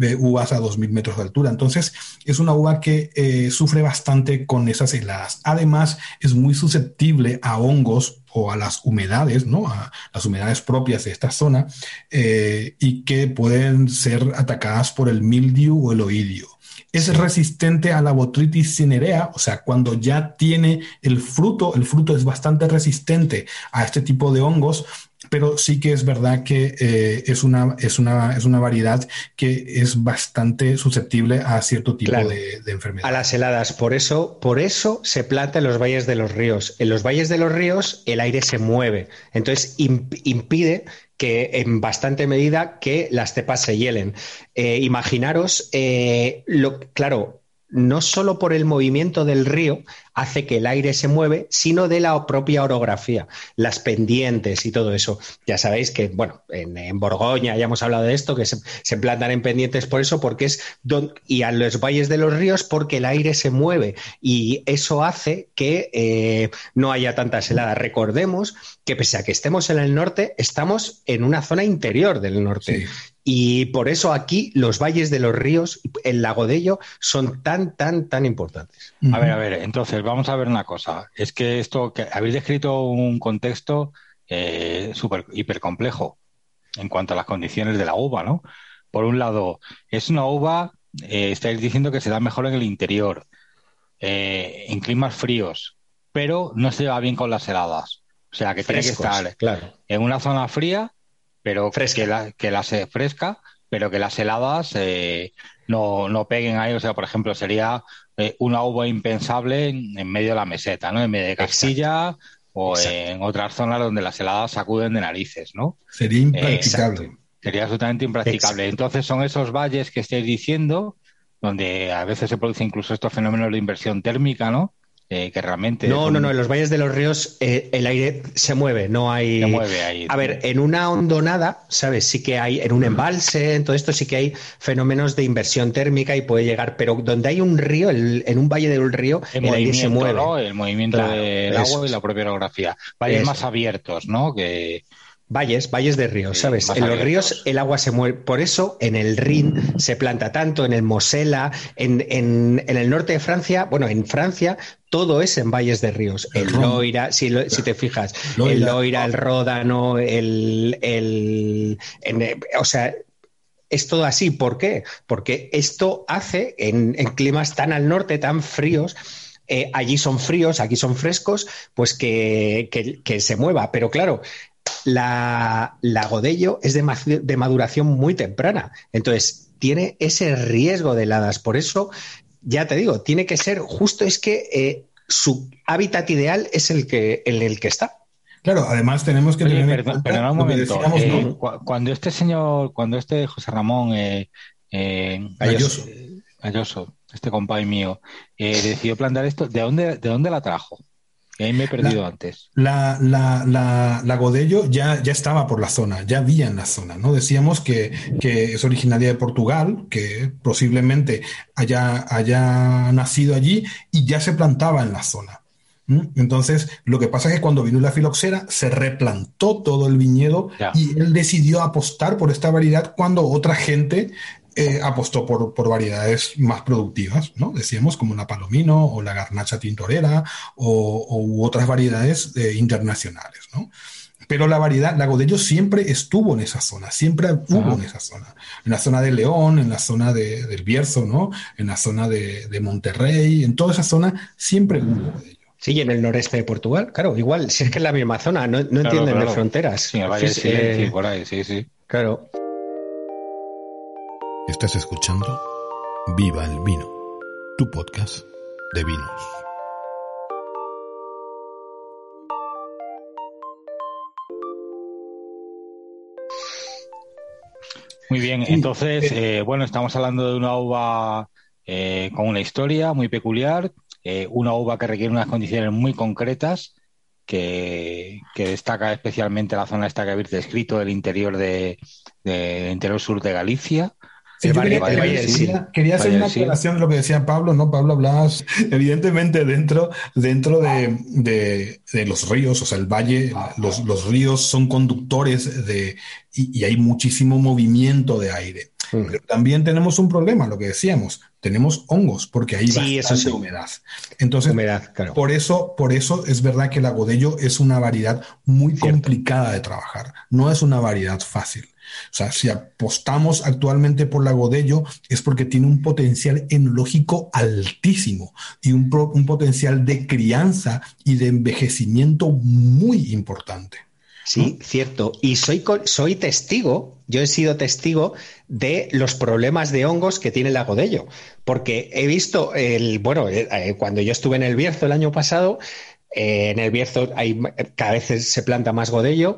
S2: eh, uvas a 2.000 metros de altura. Entonces, es una uva que eh, sufre bastante con esas heladas. Además, es muy susceptible a hongos o a las humedades, ¿no? A las humedades propias de esta zona eh, y que pueden ser atacadas por el mildiu o el oidio. Es resistente a la botritis cinerea, o sea, cuando ya tiene el fruto, el fruto es bastante resistente a este tipo de hongos, pero sí que es verdad que eh, es, una, es, una, es una variedad que es bastante susceptible a cierto tipo de, enfermedad.
S3: A las heladas, por eso, por eso se planta en los valles de los ríos. En los valles de los ríos el aire se mueve, entonces impide que en bastante medida que las cepas se hielen. Eh, imaginaros, eh, lo, claro, no solo por el movimiento del río hace que el aire se mueve, sino de la propia orografía, las pendientes y todo eso. Ya sabéis que, bueno, en, Borgoña ya hemos hablado de esto, que se, plantan en pendientes por eso, porque es y a los valles de los ríos porque el aire se mueve y eso hace que eh, no haya tantas heladas. Recordemos que pese a que estemos en el norte, estamos en una zona interior del norte. Y por eso aquí los valles de los ríos, el lago de Ello, son tan, tan, tan importantes.
S4: A ver, a ver, entonces vamos a ver una cosa. Es que esto, que habéis descrito un contexto eh, súper, hiper complejo en cuanto a las condiciones de la uva, ¿no? Por un lado, es una uva, eh, estáis diciendo que se da mejor en el interior, eh, en climas fríos, pero no se va bien con las heladas. O sea, que tiene que estar claro. en una zona fría pero Que, la, que la se fresca, pero que las heladas eh, no, no, peguen ahí. O sea, por ejemplo, sería eh, una uva impensable en, medio de la meseta, ¿no? En medio de Castilla o en otras zonas donde las heladas sacuden de narices, ¿no?
S2: Sería impracticable.
S4: sería absolutamente impracticable. Entonces son esos valles que estáis diciendo, donde a veces se produce incluso estos fenómenos de inversión térmica, ¿no? Eh, que realmente...
S3: No, no, no, en los valles de los ríos eh, el aire se mueve, no hay...
S4: Se mueve ahí.
S3: A ver, en una hondonada, ¿sabes? Sí que hay, en un embalse, en todo esto sí que hay fenómenos de inversión térmica y puede llegar, pero donde hay un río, en un valle de un río, el, aire se mueve.
S4: ¿no? El movimiento del agua y la propia orografía. Valles más abiertos, ¿no? Que
S3: Valles, valles de ríos, ¿sabes? En los ríos el agua se mueve. Por eso en el Rin se planta tanto, en el Mosela, en, en, el norte de Francia, bueno, en Francia todo es en valles de ríos. El, Loira, si, si, te fijas, el Loira, el Ródano, el. el o sea, es todo así. ¿Por qué? Porque esto hace en, climas tan al norte, tan fríos, eh, allí son fríos, aquí son frescos, pues que, que, se mueva. Pero claro, la, la Godello es de, maduración muy temprana. Entonces, tiene ese riesgo de heladas. Por eso, ya te digo, tiene que ser justo es que eh, su hábitat ideal es el que, en el que está.
S2: Claro, además tenemos que tener
S4: un momento. Eh, cuando este señor, cuando este José Ramón eh, eh este compay mío, decidió plantar esto, ¿de dónde, ¿de dónde la trajo? Ahí me he perdido antes.
S2: La, la, la, la, Godello ya, ya estaba por la zona, ya había en la zona, ¿no? Decíamos que, que es originaria de Portugal, que posiblemente haya, haya nacido allí y ya se plantaba en la zona. Entonces, lo que pasa es que cuando vino la filoxera, se replantó todo el viñedo y él decidió apostar por esta variedad cuando otra gente eh, apostó por, por, variedades más productivas, ¿no? Decíamos como la palomino o la garnacha tintorera o, u otras variedades eh, internacionales, ¿no? Pero la variedad, la Godello siempre estuvo en esa zona, siempre hubo en esa zona. En la zona de León, en la zona de, del Bierzo, ¿no? En la zona de, de, Monterrey, en toda esa zona siempre hubo Godello.
S3: Sí, y en el noreste de Portugal, claro, igual, si es que es la misma zona, no, no entienden de fronteras.
S4: Sí, vaya, sí, eh, por ahí, sí, sí.
S3: Claro.
S1: Estás escuchando Viva el Vino, tu podcast de vinos.
S4: Muy bien, entonces, eh, bueno, estamos hablando de una uva eh, con una historia muy peculiar, eh, una uva que requiere unas condiciones muy concretas, que, destaca especialmente la zona esta que habéis descrito, el interior de, de interior sur de Galicia,
S2: quería, hacer una aclaración de lo que decía Pablo, ¿no? Pablo hablabas, evidentemente, dentro, dentro de, los ríos, o sea, el valle, los, ríos son conductores de, y, hay muchísimo movimiento de aire. Pero también tenemos un problema, lo que decíamos, tenemos hongos, porque hay
S3: Sí,
S2: bastante humedad. Entonces,
S3: Humedad, claro.
S2: por eso, por eso es verdad que el agodello es una variedad muy
S3: Cierto.
S2: complicada de trabajar. No es una variedad fácil. O sea, si apostamos actualmente por la Godello es porque tiene un potencial enológico altísimo y un, pro- un potencial de crianza y de envejecimiento muy importante.
S3: Sí, cierto. Y soy, soy testigo, yo he sido testigo de los problemas de hongos que tiene el agodello. Porque he visto, el, bueno, eh, eh, cuando yo estuve en el Bierzo el año pasado, eh, en el Bierzo hay, cada vez se planta más godello.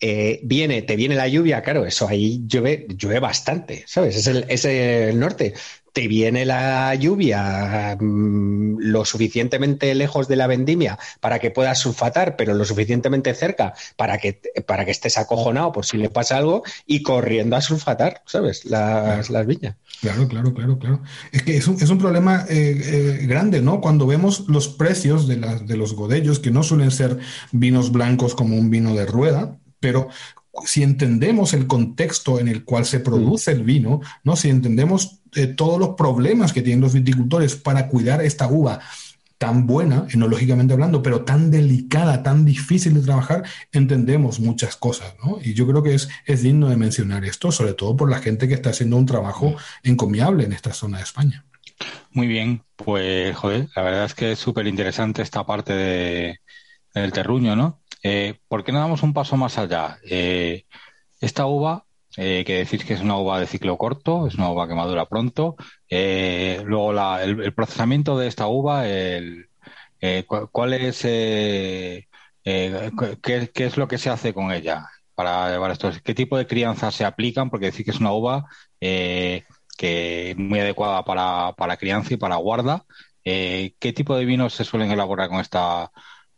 S3: Eh, viene, te viene la lluvia, claro, eso ahí llueve, llueve bastante, ¿sabes? Es el, es el norte. Te viene la lluvia mm, lo suficientemente lejos de la vendimia para que puedas sulfatar, pero lo suficientemente cerca para que, para que estés acojonado por si le pasa algo y corriendo a sulfatar, ¿sabes? Las, las viñas.
S2: Claro, claro, claro, claro. Es que es un, es un problema eh, eh, grande, ¿no? Cuando vemos los precios de, las- de los godellos, que no suelen ser vinos blancos como un vino de rueda, pero si entendemos el contexto en el cual se produce el vino, ¿no? Si entendemos eh, todos los problemas que tienen los viticultores para cuidar esta uva tan buena, enológicamente hablando, pero tan delicada, tan difícil de trabajar, entendemos muchas cosas, ¿no? Y yo creo que es, es digno de mencionar esto, sobre todo por la gente que está haciendo un trabajo encomiable en esta zona de España.
S4: Muy bien, pues joder, la verdad es que es súper interesante esta parte de, del terruño, ¿no? Eh, ¿por qué no damos un paso más allá? Eh, esta uva, eh, que decís que es una uva de ciclo corto, es una uva que madura pronto, luego el, procesamiento de esta uva, ¿cuál es, qué, es lo que se hace con ella para llevar esto? ¿Qué tipo de crianzas se aplican? Porque decís que es una uva que muy adecuada para, para crianza y para guarda. ¿qué tipo de vinos se suelen elaborar con esta?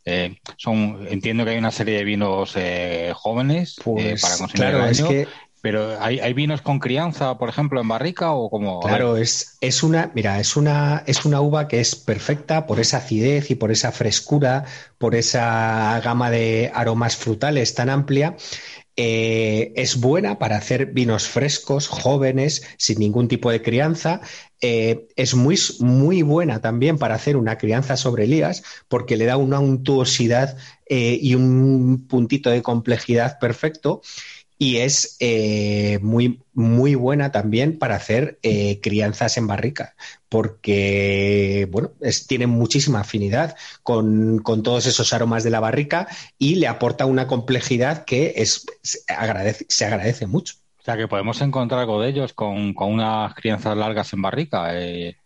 S4: Eh, son, entiendo que hay una serie de vinos eh, jóvenes eh,
S3: Pues
S4: para consumir
S3: claro,
S4: el
S3: es
S4: año,
S3: que
S4: pero ¿hay, hay vinos con crianza, por ejemplo, en barrica o como?
S3: Claro, es, es una, mira, es una, es una uva que es perfecta por esa acidez y por esa frescura, por esa gama de aromas frutales tan amplia. Eh, es buena para hacer vinos frescos, jóvenes, sin ningún tipo de crianza. Eh, es muy, muy buena también para hacer una crianza sobre lías, porque le da una untuosidad eh, y un puntito de complejidad perfecto. Y es eh, muy, muy buena también para hacer eh, crianzas en barrica, porque bueno, es- tiene muchísima afinidad con, con todos esos aromas de la barrica y le aporta una complejidad que es, se, agradece, se agradece mucho.
S4: O sea, que podemos encontrar algo de ellos con, con unas crianzas largas en barrica. eh,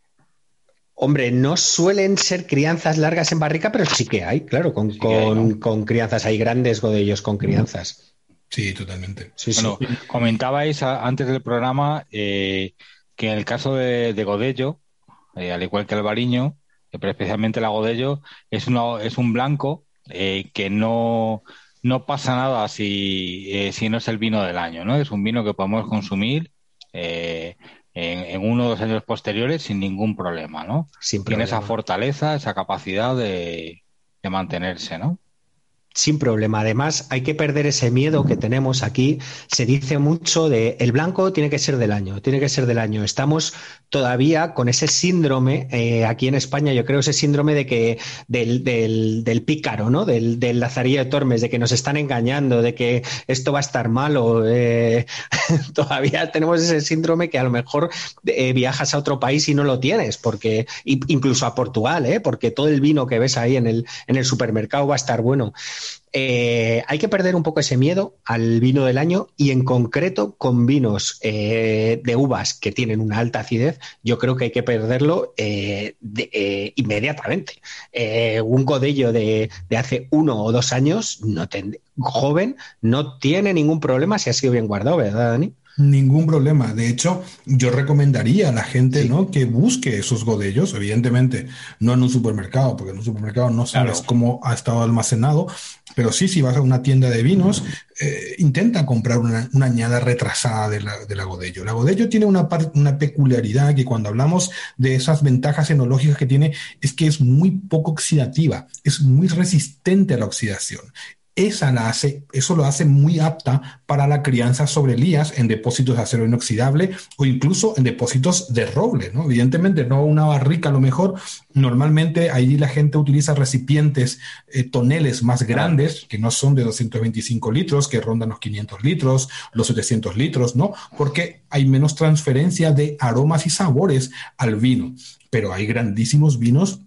S3: Hombre, no suelen ser crianzas largas en barrica, pero sí que hay, claro, con,
S4: Sí que hay,
S3: con,
S4: ¿no?
S3: con crianzas. Hay grandes godellos con crianzas.
S2: Sí, totalmente.
S3: Sí, sí.
S4: Bueno, comentabais a- antes del programa eh, que en el caso de, de Godello, eh, al igual que el Bariño, eh, pero especialmente la Godello, es, una- es un blanco eh, que no, no pasa nada si, si no es el vino del año, ¿no? Es un vino que podemos consumir eh, en, en uno o dos años posteriores sin ningún problema, ¿no?
S3: sin
S4: Tiene esa fortaleza, esa capacidad de, de mantenerse, ¿no?
S3: Sin problema. Además, hay que perder ese miedo que tenemos aquí. Se dice mucho de el blanco tiene que ser del año, tiene que ser del año. Estamos todavía con ese síndrome eh, aquí en España, yo creo ese síndrome de que del, del, del pícaro, ¿no? Del, del Lazarillo de Tormes, de que nos están engañando, de que esto va a estar malo. eh, todavía tenemos ese síndrome que a lo mejor eh, viajas a otro país y no lo tienes, porque incluso a Portugal, ¿eh? porque todo el vino que ves ahí en el, en el supermercado va a estar bueno. Eh, hay que perder un poco ese miedo al vino del año y en concreto con vinos eh, de uvas que tienen una alta acidez, yo creo que hay que perderlo eh, inmediatamente. Un godello de, de hace uno o dos años, no joven, no tiene ningún problema si ha sido bien guardado, ¿verdad, Dani?
S2: Ningún problema. De hecho, yo recomendaría a la gente,
S3: Sí.
S2: ¿no? que busque esos godellos, evidentemente, no en un supermercado, porque en un supermercado no sabes
S4: Claro.
S2: cómo ha estado almacenado, pero sí, si vas a una tienda de vinos, eh, intenta comprar una, una añada retrasada de la, de la godello. La godello tiene una, par- una peculiaridad que cuando hablamos de esas ventajas enológicas que tiene, es que es muy poco oxidativa, es muy resistente a la oxidación. Esa la hace, eso lo hace muy apta para la crianza sobre lías en depósitos de acero inoxidable o incluso en depósitos de roble, ¿no? Evidentemente, no una barrica a lo mejor. Normalmente ahí la gente utiliza recipientes, eh, toneles más grandes, que no son de 225 litros, que rondan los 500 litros, los 700 litros, ¿no? Porque hay menos transferencia de aromas y sabores al vino. Pero hay grandísimos vinos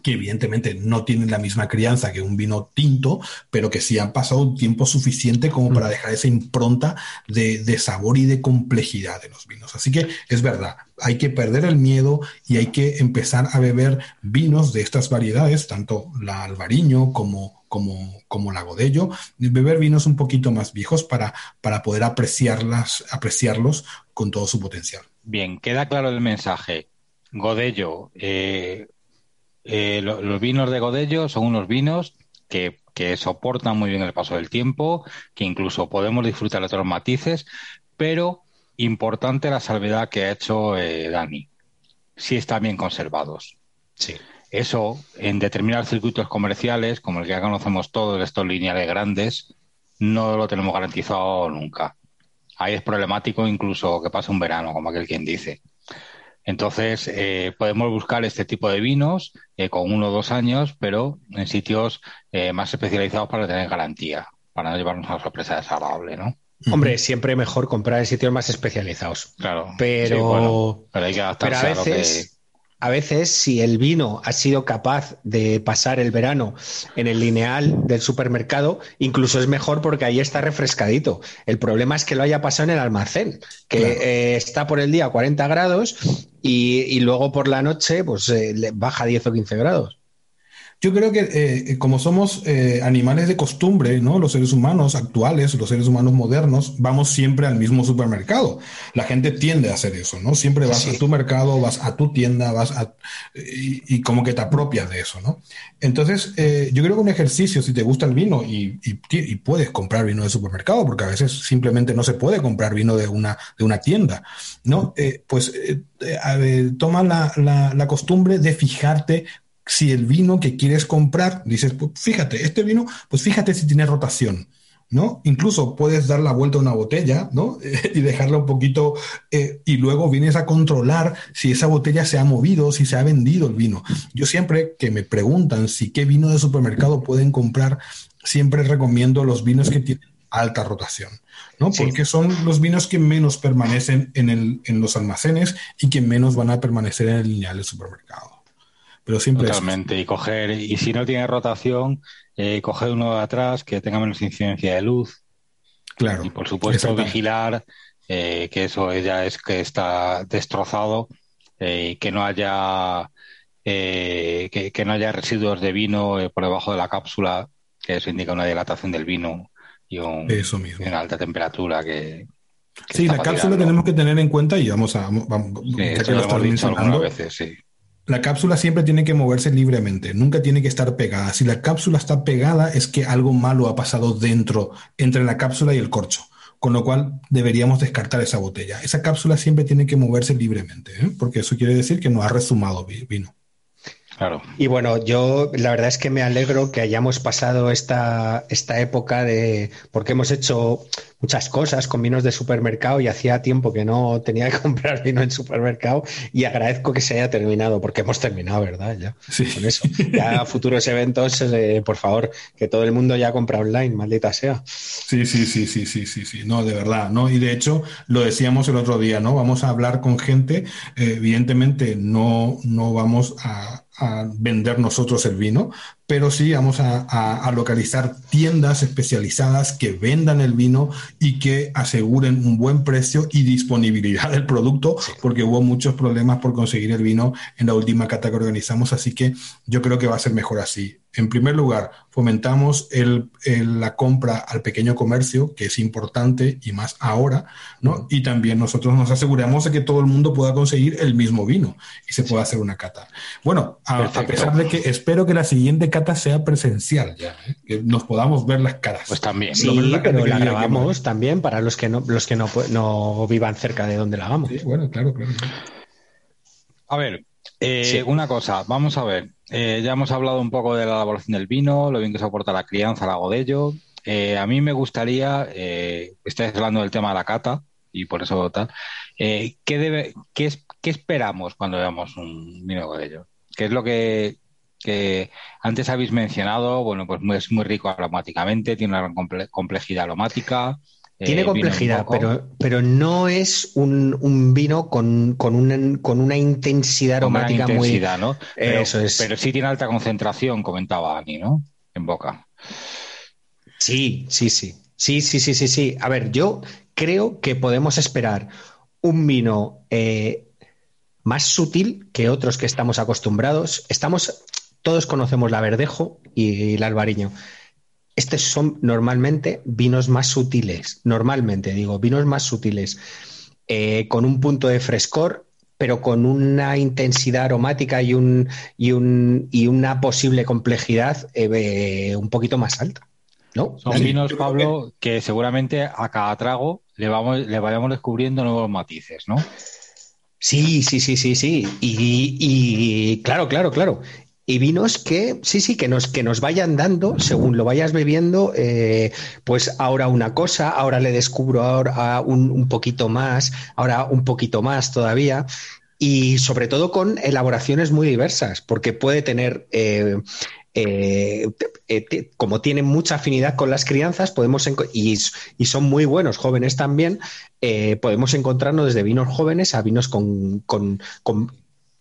S2: que evidentemente no tienen la misma crianza que un vino tinto, pero que sí han pasado un tiempo suficiente como para mm. dejar esa impronta de, sabor y de complejidad de los vinos. Así que es verdad, hay que perder el miedo y hay que empezar a beber vinos de estas variedades, tanto la albariño como, como, como la godello, beber vinos un poquito más viejos para, para poder apreciarlas, apreciarlos con todo su potencial.
S4: Bien, queda claro el mensaje. Godello, eh, eh, los vinos de Godello son unos vinos que, soportan muy bien el paso del tiempo, que incluso podemos disfrutar de otros matices, pero importante la salvedad que ha hecho eh, Dani. Si están bien conservados.
S3: Sí.
S4: Eso, en determinados circuitos comerciales, como el que ya conocemos todos, estos lineales grandes, no lo tenemos garantizado nunca. Ahí es problemático incluso que pase un verano, como aquel quien dice. Entonces, eh, podemos buscar este tipo de vinos eh, con uno o dos años, pero en sitios eh, más especializados para tener garantía, para no llevarnos a una sorpresa desagradable, ¿no?
S3: Hombre, siempre mejor comprar en sitios más especializados.
S4: Claro.
S3: Pero,
S4: pero hay que adaptarse a, veces,
S3: a veces, si el vino ha sido capaz de pasar el verano en el lineal del supermercado, incluso es mejor porque ahí está refrescadito. El problema es que lo haya pasado en el almacén, que eh, está por el día a 40 grados y, luego por la noche pues eh, baja 10 o 15 grados.
S2: Yo creo que eh, como somos eh, animales de costumbre, ¿no? Los seres humanos actuales, los seres humanos modernos, vamos siempre al mismo supermercado. La gente tiende a hacer eso, ¿no? Siempre vas a tu mercado, vas a tu tienda, vas a... Y, como que te apropias de eso, ¿no? Entonces, eh, yo creo que un ejercicio, si te gusta el vino y, y, puedes comprar vino de supermercado, porque a veces simplemente no se puede comprar vino de una, de una tienda, ¿no? pues toma la, la, la costumbre de fijarte si el vino que quieres comprar, dices, pues fíjate, este vino, pues fíjate si tiene rotación. ¿no? Incluso puedes dar la vuelta a una botella, ¿no? y dejarla un poquito, eh, y luego vienes a controlar si esa botella se ha movido, si se ha vendido el vino. Yo siempre que me preguntan si qué vino de supermercado pueden comprar, siempre recomiendo los vinos que tienen alta rotación, ¿no? Porque son los vinos que menos permanecen en, el, en los almacenes y que menos van a permanecer en el lineal del supermercado. Pero siempre
S4: Totalmente, y coger, y si no tiene rotación, eh, coger uno de atrás que tenga menos incidencia de luz.
S2: Claro.
S4: Y por supuesto vigilar eh, que eso ya es que está destrozado eh, y que no haya que, no haya residuos de vino por debajo de la cápsula, que eso indica una dilatación del vino y, una alta temperatura que,
S2: sí, la cápsula tenemos que tener en cuenta y vamos a. Vamos,
S4: lo veces, sí.
S2: La cápsula siempre tiene que moverse libremente, nunca tiene que estar pegada. Si la cápsula está pegada es que algo malo ha pasado dentro, entre la cápsula y el corcho, con lo cual deberíamos descartar esa botella. Esa cápsula siempre tiene que moverse libremente, ¿eh? porque eso quiere decir que no ha resumado vino.
S3: Claro. Y bueno, yo la verdad es que me alegro que hayamos pasado esta, esta época de. porque hemos hecho muchas cosas con vinos de supermercado y hacía tiempo que no tenía que comprar vino en supermercado y agradezco que se haya terminado, porque hemos terminado, ¿verdad? Ya,
S2: sí.
S3: con eso. Ya futuros eventos, eh, por favor, que todo el mundo ya compra online, maldita sea.
S2: Sí, sí, sí, sí, sí, sí, sí, no, de verdad, ¿no? Y de hecho, lo decíamos el otro día, ¿no? Vamos a hablar con gente, eh, evidentemente no, no vamos a a vender nosotros el vino, pero sí vamos a, localizar tiendas especializadas que vendan el vino y que aseguren un buen precio y disponibilidad del producto, porque hubo muchos problemas por conseguir el vino en la última cata que organizamos, así que yo creo que va a ser mejor así. En primer lugar, fomentamos la compra al pequeño comercio, que es importante y más ahora, ¿no? Y también nosotros nos aseguramos de que todo el mundo pueda conseguir el mismo vino y se pueda hacer una cata. Bueno, a, pesar de que espero que la siguiente cata sea presencial ya, ¿eh? que nos podamos ver las caras.
S4: Pues también.
S3: Sí, pero la grabamos también para los que no, los que no, vivan cerca de donde la hagamos.
S2: bueno, claro, claro.
S4: A ver, Eh, una cosa, vamos a ver. Eh, ya hemos hablado un poco de la elaboración del vino, lo bien que soporta la crianza, el agodello. Eh, a mí me gustaría, eh, estáis hablando del tema de la cata y por eso tal. Eh, ¿qué, debe, qué, es, ¿Qué esperamos cuando veamos un vino agodello? ¿Qué es lo que, que antes habéis mencionado? Bueno, pues es muy rico aromáticamente, tiene una gran complejidad aromática.
S3: Tiene complejidad, pero, pero no es un, un vino con, con, una, con una intensidad aromática
S4: una
S3: intensidad,
S4: muy. ¿no? Pero, Eso es. Pero sí tiene alta concentración, comentaba Ani, ¿no? En boca.
S3: Sí, sí, sí. Sí, sí, sí, sí, sí. A ver, yo creo que podemos esperar un vino eh, más sutil que otros que estamos acostumbrados. Estamos, todos conocemos la Verdejo y el Albariño. Estos son normalmente vinos más sutiles, normalmente digo, vinos más sutiles, eh, con un punto de frescor, pero con una intensidad aromática y, un, y, un, y una posible complejidad eh, un poquito más alta. ¿no?
S4: Son vinos, Pablo, que... que... seguramente a cada trago le, vamos, le vayamos descubriendo nuevos matices, ¿no?
S3: Sí, sí, sí, sí, sí. Y, y, claro, claro, claro y vinos que sí, sí, que nos, que nos vayan dando, según lo vayas bebiendo, eh, pues ahora una cosa, ahora le descubro ahora un, un, poquito más, ahora un poquito más todavía. Y sobre todo con elaboraciones muy diversas, porque puede tener eh, eh, como tienen mucha afinidad con las crianzas, podemos y, y, son muy buenos jóvenes también, podemos encontrarnos desde vinos jóvenes a vinos con,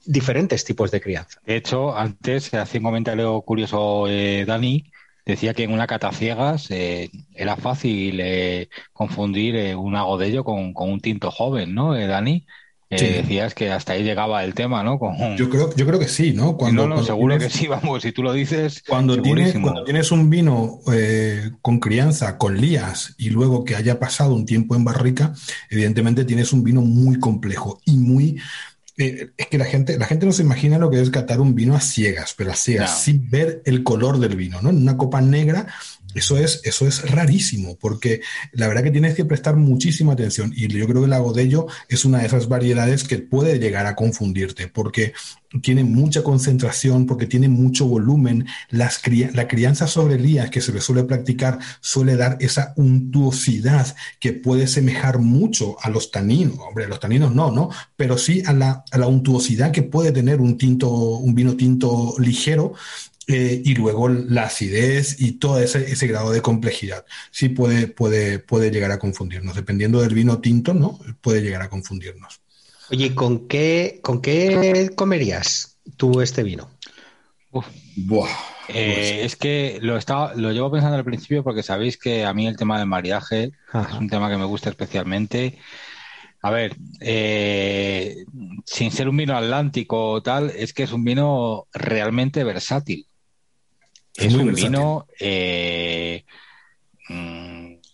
S3: diferentes tipos de crianza.
S4: De hecho, antes hacía un comentario curioso eh, Dani, decía que en una cata ciegas eh, era fácil eh, confundir un agodello con, con, un tinto joven, ¿no, Dani? Sí. decías que hasta ahí llegaba el tema, ¿no? Con...
S2: Yo creo, yo creo que sí, ¿no?
S4: Cuando, no, no, cuando seguro tienes, que sí, vamos, si tú lo dices.
S2: Cuando, tienes, cuando tienes un vino eh, con crianza, con lías, y luego que haya pasado un tiempo en barrica, evidentemente tienes un vino muy complejo y muy, eh, es que la gente, la gente no se imagina lo que es catar un vino a ciegas, pero a ciegas, no. sin ver el color del vino, ¿no? En una copa negra, eso es, eso es rarísimo, porque la verdad que tienes que prestar muchísima atención. Y yo creo que el agodello es una de esas variedades que puede llegar a confundirte, porque tiene mucha concentración, porque tiene mucho volumen. Las la crianza sobre lías que se le suele practicar suele dar esa untuosidad que puede semejar mucho a los taninos. Hombre, los taninos no, ¿no? Pero sí a la, a la untuosidad que puede tener un tinto, un vino tinto ligero eh, y luego la acidez y todo ese, ese, grado de complejidad. Sí puede, puede, puede llegar a confundirnos. Dependiendo del vino tinto, ¿no? Puede llegar a confundirnos.
S3: Oye, ¿con qué, ¿con qué comerías tú este vino?
S4: Uf. Buah. Eh, es que lo, estaba, lo llevo pensando al principio porque sabéis que a mí el tema del maridaje Ajá. es un tema que me gusta especialmente. A ver, eh, sin ser un vino atlántico o tal, es que es un vino realmente versátil. Es, es un vino. Eh,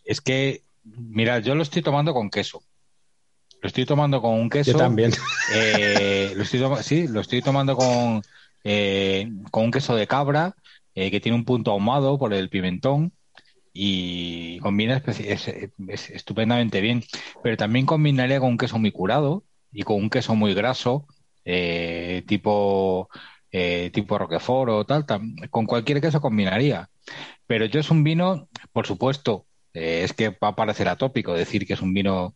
S4: es que, mira, yo lo estoy tomando con queso. Lo estoy tomando con un queso.
S3: Yo también.
S4: Eh, lo estoy sí, lo estoy tomando con, eh, con un queso de cabra que tiene un punto ahumado por el pimentón y combina es, es, es, estupendamente bien. Pero también combinaría con un queso muy curado y con un queso muy graso, tipo, eh, tipo Roquefort o tal, con cualquier queso combinaría. Pero yo es un vino, por supuesto, eh, es que va a parecer atópico decir que es un vino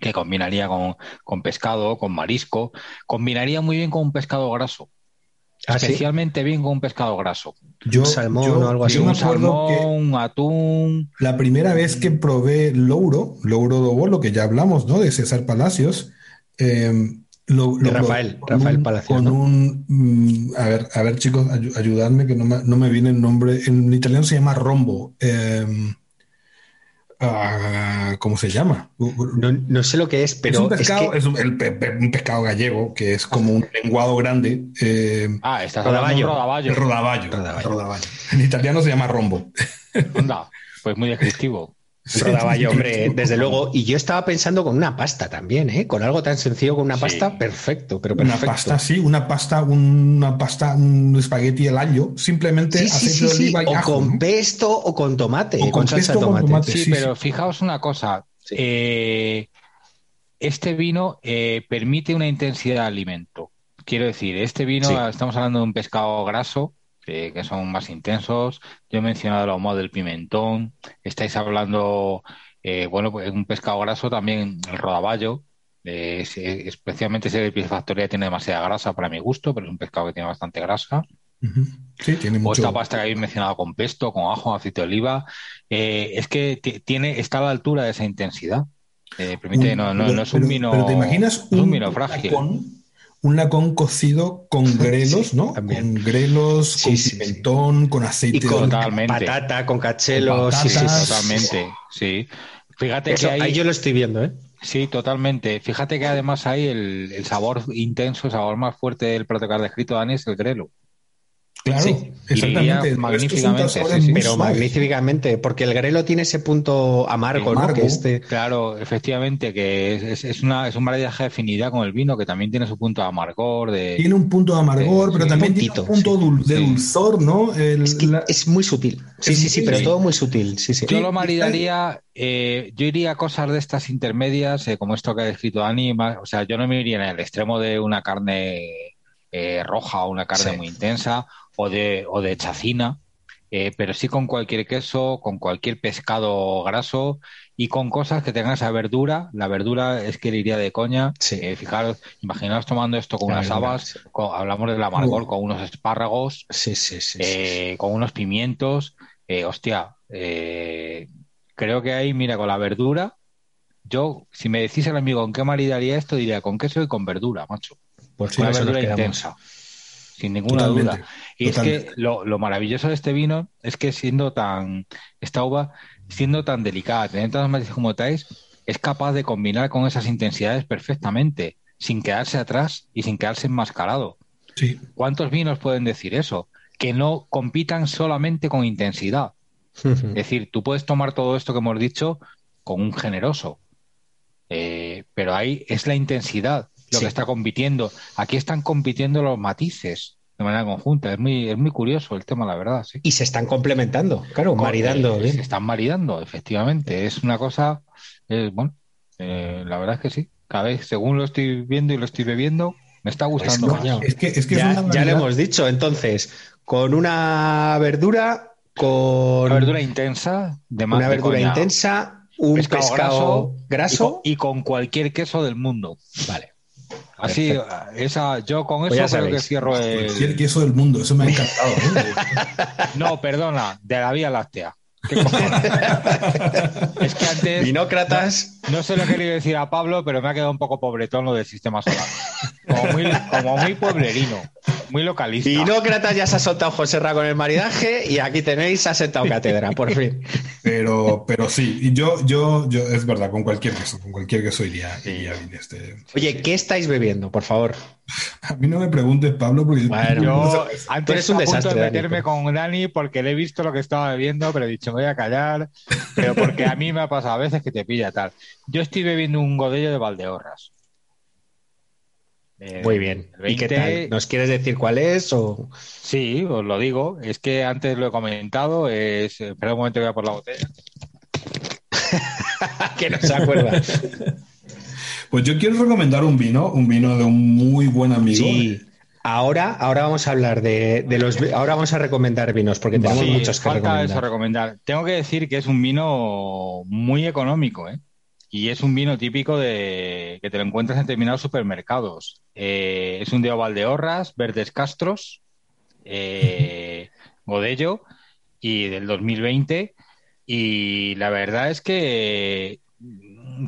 S4: que combinaría con, con pescado, con marisco, combinaría muy bien con un pescado graso. ¿Ah, especialmente sí? bien con un pescado graso.
S3: Yo, un salmón yo, o algo así.
S2: Yo me
S4: salmón, un atún.
S2: La primera vez que probé Louro, Louro Dobolo, que ya hablamos, ¿no? De César Palacios. Eh,
S3: lo, lo Rafael, Rafael
S2: un,
S3: Palacios.
S2: Con
S3: ¿no?
S2: un, mm, a ver, a ver, chicos, ay, ayudadme que no me, no me, viene el nombre. En italiano se llama rombo. Eh, Uh, ¿cómo se llama?
S3: No, no, sé lo que es, pero
S2: es un pescado, es, que... es un, el, un, pescado gallego que es como un lenguado grande. Eh,
S4: ah, está rodaballo.
S2: rodaballo. Rodaballo. rodaballo. rodaballo. En italiano se llama rombo.
S4: Anda, pues muy descriptivo.
S3: Rodaballo, hombre, desde luego. Y yo estaba pensando con una pasta también, ¿eh? Con algo tan sencillo como una sí. pasta, perfecto, pero perfecto.
S2: Una pasta, sí, una pasta, una pasta, un espagueti al año, simplemente
S3: sí, aceite sí, de oliva y o ajo. con ¿no? pesto o con tomate,
S2: o con,
S3: con salsa de tomate.
S2: tomate.
S4: Sí, pero fijaos una cosa. Eh, este vino eh, permite una intensidad de alimento quiero decir, este vino, estamos hablando de un pescado graso, que son más intensos. Yo he mencionado el ahumado del pimentón. Estáis hablando, eh, bueno, pues un pescado graso también, el rodaballo. Eh, especialmente ese de factoría tiene demasiada grasa para mi gusto, pero es un pescado que tiene bastante grasa.
S2: Sí, tiene mucho.
S4: O esta pasta que habéis mencionado con pesto, con ajo, aceite de oliva. Eh, es que tiene, está a la altura de esa intensidad. permite, no, no, es un vino.
S2: Pero te imaginas
S4: un, vino frágil
S2: un lacón cocido con grelos, ¿no? Con grelos, con pimentón, con aceite
S3: con patata, con cachelos,
S4: sí, sí, totalmente, sí. Fíjate que ahí,
S3: yo lo estoy viendo, ¿eh?
S4: Sí, totalmente. Fíjate que además hay el, el sabor intenso, el sabor más fuerte del plato que has descrito, Dani, es el grelo.
S2: Claro, sí, exactamente.
S4: Magníficamente,
S3: pero magníficamente, porque el grelo tiene ese punto amargo, ¿no? Que este...
S4: Claro, efectivamente, que es, una, es un maridaje de afinidad con el vino que también tiene su punto de amargor. De,
S2: tiene un punto de amargor, pero también tiene un punto de dulzor, ¿no?
S3: es, muy sutil. Sí, sí, sí, pero todo muy sutil. Sí, sí.
S4: Yo lo maridaría, eh, yo iría a cosas de estas intermedias, eh, como esto que ha descrito Dani, o sea, yo no me iría en el extremo de una carne eh, roja o una carne muy intensa o de, o de chacina, eh, pero sí con cualquier queso, con cualquier pescado graso y con cosas que tengan esa verdura. La verdura es que le iría de coña. Eh, fijaros, imaginaos tomando esto con unas habas, hablamos del amargor, con unos espárragos,
S3: sí, sí, sí,
S4: eh, con unos pimientos. hostia, creo que ahí, mira, con la verdura, yo, si me decís el amigo con qué maridaría esto, diría con queso y con verdura, macho.
S3: Pues con verdura intensa
S4: sin ninguna duda. Y es que lo, maravilloso de este vino es que siendo tan, esta uva, siendo tan delicada, teniendo tantas matices como estáis, es capaz de combinar con esas intensidades perfectamente, sin quedarse atrás y sin quedarse enmascarado.
S2: Sí.
S4: ¿Cuántos vinos pueden decir eso? Que no compitan solamente con intensidad. es decir, tú puedes tomar todo esto que hemos dicho con un generoso, eh, pero ahí es la intensidad lo que está compitiendo. Aquí están compitiendo los matices de manera conjunta. Es muy, es muy curioso el tema, la verdad. Sí.
S3: Y se están complementando, claro, maridando.
S4: Eh, se están maridando, efectivamente. Es una cosa, eh, bueno, eh, la verdad es que sí. Cada vez, según lo estoy viendo y lo estoy bebiendo, me está gustando
S2: Es que, es que
S3: ya, ya lo hemos dicho. Entonces, con una verdura, con.
S4: Una verdura intensa,
S3: de Una verdura intensa, un pescado, graso,
S4: y con cualquier queso del mundo.
S3: Vale.
S4: Así, esa, yo con pues eso creo que cierro el.
S2: Cualquier queso del mundo, eso me ha encantado. ¿eh?
S4: no, perdona, de la Vía Láctea. es que antes.
S3: Binócratas.
S4: No, sé lo que quería decir a Pablo, pero me ha quedado un poco pobretón lo del sistema solar. Como muy, como muy pueblerino, muy localista.
S3: Binócratas ya se ha soltado José Ra con el maridaje y aquí tenéis, ha sentado cátedra, por fin.
S2: Pero, pero sí, yo, yo, yo, es verdad, con cualquier queso, con cualquier queso iría, iría este.
S3: Oye, ¿qué estáis bebiendo, por favor?
S2: A mí no me preguntes, Pablo, porque
S4: yo antes un desastre, de meterme con Dani porque le he visto lo que estaba bebiendo, pero he dicho, me voy a callar, pero porque a mí me ha pasado a veces que te pilla tal. Yo estoy bebiendo un godello de Valdeorras.
S3: Muy bien. ¿Y qué tal? ¿Nos quieres decir cuál es? O...
S4: Sí, os lo digo. Es que antes lo he comentado. Es... Espera un momento, voy a por la botella.
S3: que no se acuerda.
S2: pues yo quiero recomendar un vino, un vino de un muy buen amigo.
S3: Sí. Ahora, ahora vamos a hablar de, los. Ahora vamos a recomendar vinos porque tenemos muchos que
S4: falta
S3: Eso
S4: recomendar. Tengo que decir que es un vino muy económico, ¿eh? Y es un vino típico de que te lo encuentras en determinados supermercados. Eh, es un de Valdeorras, Verdes Castros, eh, Godello y del 2020. Y la verdad es que,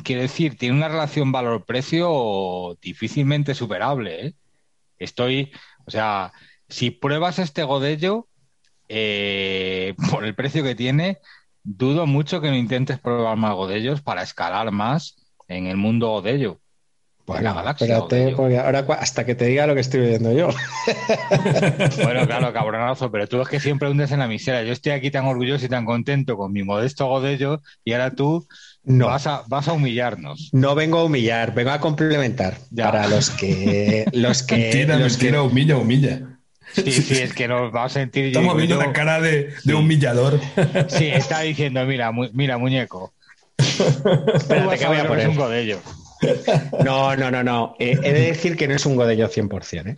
S4: quiero decir, tiene una relación valor-precio difícilmente superable. ¿eh? Estoy, o sea, si pruebas este Godello, por el precio que tiene, dudo mucho que no intentes probar más Godellos para escalar más en el mundo Godello.
S3: Pues la galaxia. Espérate, porque ahora hasta que te diga lo que estoy viendo yo.
S4: bueno, claro, cabronazo, pero tú es que siempre hundes en la miseria. Yo estoy aquí tan orgulloso y tan contento con mi modesto Godello y ahora tú no. vas, a, vas a humillarnos.
S3: No vengo a humillar, vengo a complementar. Para los que. Los que
S2: mentira,
S3: los
S2: mentira, humilla, humilla.
S4: Sí, sí, es que nos va a sentir.
S2: Estamos viendo la cara de, humillador.
S4: Sí, está diciendo, mira, mira, muñeco. Espérate que voy a poner un godello.
S3: No, no, no, no. Eh, he de decir que no es un godello 100%, ¿eh?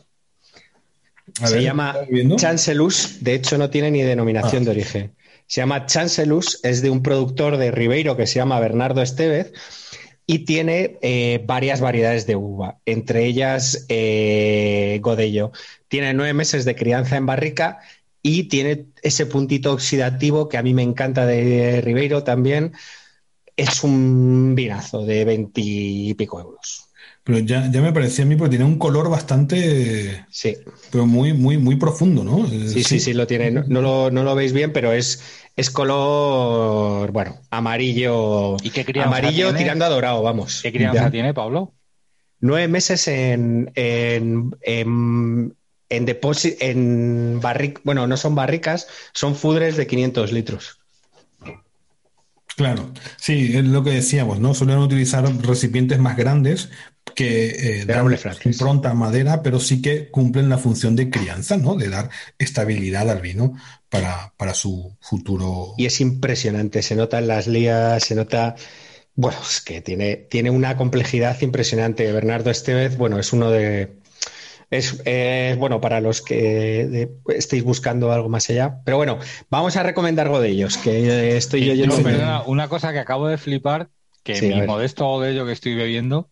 S3: Se llama Chancelus, de hecho no tiene ni denominación ah. de origen. Se llama Chancelus, es de un productor de Ribeiro que se llama Bernardo Estevez y tiene eh, varias variedades de uva, entre ellas eh, Godello. Tiene nueve meses de crianza en barrica y tiene ese puntito oxidativo que a mí me encanta de Ribeiro también. Es un vinazo de veintipico euros.
S2: Pero ya, ya me parecía a mí porque tiene un color bastante.
S3: Sí.
S2: Pero muy, muy, muy profundo, ¿no?
S3: Sí, sí, sí, lo tiene. No, lo, no, lo, veis bien, pero es, es color, bueno, amarillo.
S4: ¿Y qué
S3: Amarillo tirando a dorado, vamos.
S4: ¿Qué crianza tiene, Pablo?
S3: Nueve meses en, en, en, en depósito, en barric, bueno, no son barricas, son fudres de 500 litros.
S2: Claro, sí, es lo que decíamos, ¿no? Suelen utilizar recipientes más grandes que eh, dan impronta madera, pero sí que cumplen la función de crianza, ¿no? De dar estabilidad al vino para, para su futuro.
S3: Y es impresionante, se nota en las lías, se nota. Bueno, es que tiene, tiene una complejidad impresionante. Bernardo Estevez, bueno, es uno de. Es bueno para los que estéis buscando algo más allá. Pero bueno, vamos a recomendar algo de ellos, que estoy yo
S4: no, perdona, una cosa que acabo de flipar, que mi modesto de ello que estoy bebiendo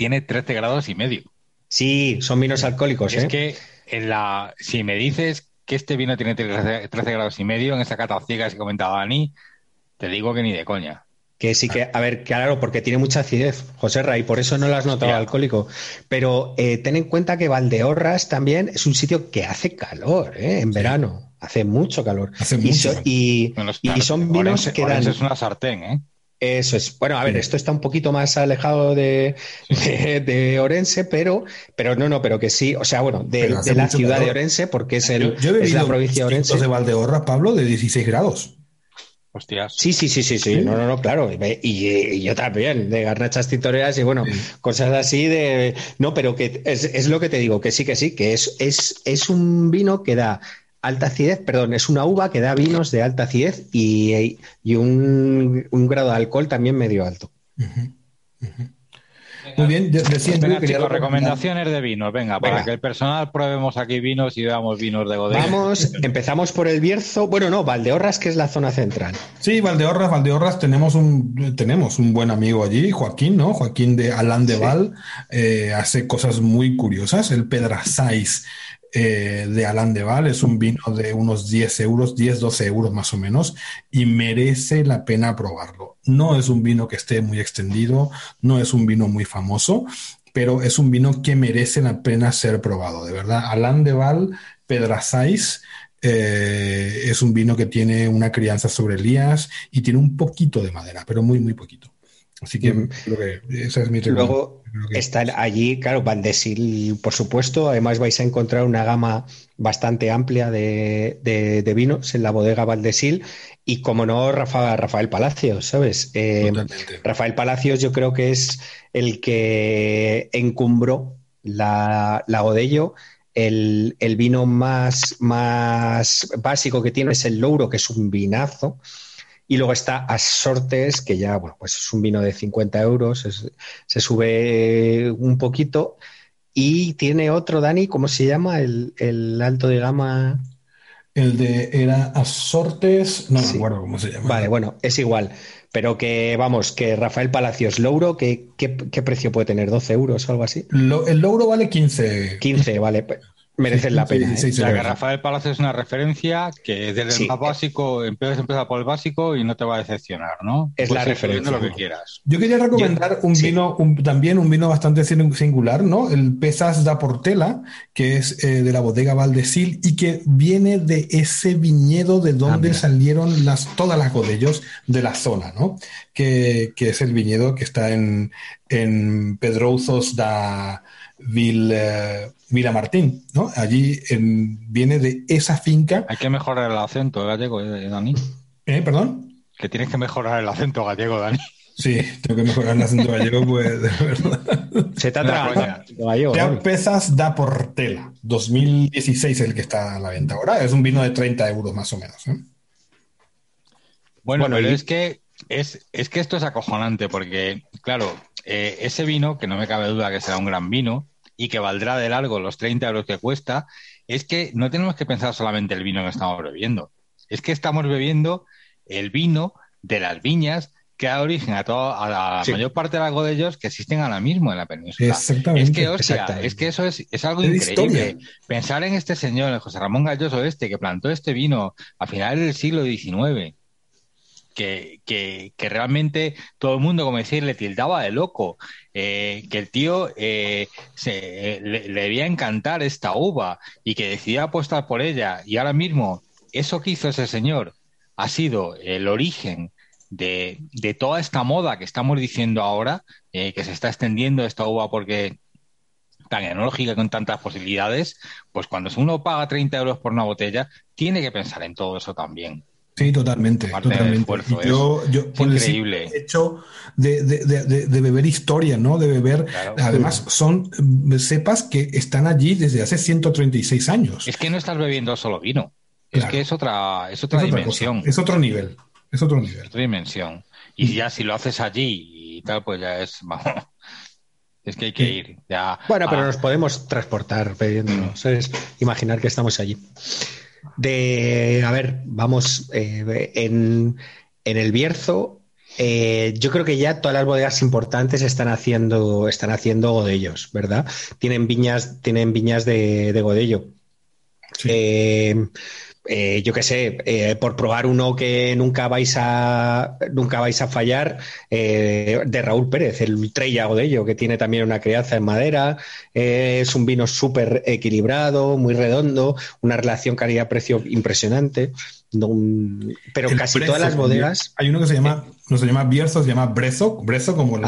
S4: tiene 13 grados y medio.
S3: Sí, son vinos alcohólicos.
S4: Es ¿eh? que en la, si me dices que este vino tiene 13, grados y medio en esa cata ciega que comentaba Dani, te digo que ni de coña.
S3: Que sí que, a ver, claro, porque tiene mucha acidez, José Ray, por eso no lo has notado alcohólico. Pero eh, ten en cuenta que Valdeorras también es un sitio que hace calor, ¿eh? En verano. Hace mucho calor.
S2: Hace mucho.
S3: y, y, son vinos que dan.
S4: es una sartén, ¿eh?
S3: Eso es. Bueno, a ver, esto está un poquito más alejado de, de, Orense, pero, pero no, no, pero que sí, o sea, bueno, de, la ciudad de Orense, porque es, el, es la provincia de Orense.
S2: de Valdeorras, Pablo, de 16 grados.
S3: Hostias. Sí, sí, sí, sí, sí, no, no, no, claro. Y, yo también, de garnachas tintoreras y bueno, cosas así de. No, pero que es, es, lo que te digo, que sí, que sí, que es, es, es un vino que da alta acidez, perdón, es una uva que da vinos de alta acidez y, un, grado de alcohol también medio alto.
S2: Muy bien, decía
S4: venga, recomendaciones de vinos, venga, para que el personal probemos aquí vinos y veamos vinos de Godella.
S3: Vamos, empezamos por el Bierzo, bueno, no, Valdeorras, que es la zona central.
S2: Sí, Valdeorras, Valdeorras, tenemos un, tenemos un buen amigo allí, Joaquín, ¿no? Joaquín de Alán de Val, eh, hace cosas muy curiosas, el Pedrasáis eh, de Alain de Val. Es un vino de unos 10 euros, 10, 12 euros más o menos, y merece la pena probarlo. No es un vino que esté muy extendido, no es un vino muy famoso, pero es un vino que merece la pena ser probado, de verdad. Alain de Val, Pedrasáis, eh, es un vino que tiene una crianza sobre Elías y tiene un poquito de madera, pero muy, muy poquito. Así que creo que esa es mi
S3: Luego está allí, claro, Valdesil, por supuesto. Además, vais a encontrar una gama bastante amplia de, vinos en la bodega Valdesil. Y como no, Rafa, Rafael Palacios, ¿sabes? Eh, Rafael Palacios, yo creo que es el que encumbró la, la Godello. El, el, vino más, más básico que tiene es el Louro, que es un vinazo. Y luego está Asortes, que ya, bueno, pues es un vino de 50 euros, se sube un poquito. Y tiene otro, Dani, ¿cómo se llama? El, alto de gama.
S2: El de era Asortes, no me acuerdo cómo se llama.
S3: Vale, bueno, es igual. Pero que, vamos, que Rafael Palacios, Louro, ¿qué, qué, precio puede tener? ¿12 euros o algo así?
S2: el Louro vale 15.
S3: 15, vale merecen la pena. ¿eh?
S4: La que Rafael Palacio es una referencia que desde el más básico empiezas empezar por el básico y no te va a decepcionar, ¿no?
S3: Es la referencia.
S4: lo que quieras.
S2: Yo quería recomendar un vino, también un vino bastante singular, ¿no? El Pesas da Portela, que es eh, de la bodega Valdesil y que viene de ese viñedo de donde ah, salieron las, todas las godellos de la zona, ¿no? Que, que es el viñedo que está en, en Pedrouzos da Vil, Mira Martín, ¿no? Allí viene de esa finca.
S4: Hay que mejorar el acento gallego, eh, Dani.
S2: ¿Eh? ¿Perdón?
S4: Que tienes que mejorar el acento gallego, Dani.
S2: Sí, tengo que mejorar el acento gallego, pues de verdad.
S3: Se te atrapa.
S2: Ya pesas da Portela, 2016 el que está a la venta ahora. Es un vino de 30 euros más o menos. ¿eh?
S4: Bueno, pero es que es, es que esto es acojonante porque, claro, eh, ese vino, que no me cabe duda que será un gran vino, y que valdrá de largo los 30 euros que cuesta, es que no tenemos que pensar solamente el vino que estamos bebiendo. Es que estamos bebiendo el vino de las viñas que da origen a, toda a la mayor parte de los ellos que existen ahora mismo en la península.
S2: Exactamente.
S4: Es que, hostia, es que eso es, es algo increíble. Pensar en este señor, José Ramón Galloso este, que plantó este vino a finales del siglo XIX, que, que, que, realmente todo el mundo, como decir, le tildaba de loco, eh, que el tío eh, se, le, le, debía encantar esta uva y que decidía apostar por ella. Y ahora mismo, eso que hizo ese señor ha sido el origen de, de toda esta moda que estamos diciendo ahora, eh, que se está extendiendo esta uva porque tan enológica con tantas posibilidades, pues cuando uno paga 30 euros por una botella, tiene que pensar en todo eso también.
S2: Sí, totalmente. totalmente.
S4: Esfuerzo,
S2: yo, yo
S4: es increíble.
S2: El hecho de, de, de, de, beber historia, ¿no? De beber.
S4: Claro.
S2: Además, son cepas que están allí desde hace 136 años.
S4: Es que no estás bebiendo solo vino.
S2: Claro.
S4: Es que es otra, es otra
S2: es
S4: dimensión.
S2: Otra es otro nivel. Es otro nivel.
S4: Es otra dimensión. Y ya si lo haces allí y tal, pues ya es. Vamos, es que hay que ir. Ya,
S3: bueno, pero ah. nos podemos transportar bebiéndonos. Es imaginar que estamos allí. De, a ver, vamos, eh, en, en, el Bierzo, eh, yo creo que ya todas las bodegas importantes están haciendo, están haciendo godellos, ¿verdad? Tienen viñas, tienen viñas de, de godello. Sí. Eh, eh, yo qué sé, eh, por probar uno que nunca vais a nunca vais a fallar, eh, de Raúl Pérez, el Trella Godello, que tiene también una crianza en madera, es un vino súper equilibrado, muy redondo, una relación calidad-precio impresionante. No, pero el casi brezo, todas las bodegas.
S2: Hay uno que se llama, no se llama Bierzo, se llama Brezo, Brezo como el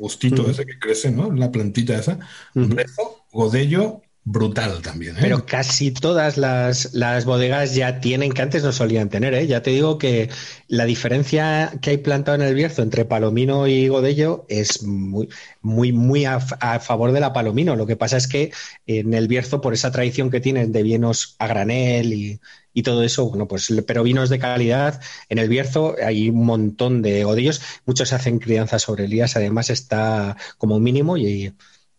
S2: gustito uh -huh. ese que crece, ¿no? La plantita esa. Uh -huh. Brezo, Godello brutal también. ¿eh?
S3: Pero casi todas las, las, bodegas ya tienen, que antes no solían tener. ¿eh? Ya te digo que la diferencia que hay plantado en el Bierzo entre Palomino y Godello es muy, muy, muy a, favor de la Palomino. Lo que pasa es que en el Bierzo, por esa tradición que tienen de vinos a granel y, y todo eso, bueno, pues, pero vinos de calidad. En el Bierzo hay un montón de Godellos. Muchos hacen crianza sobre Elías, además está como mínimo y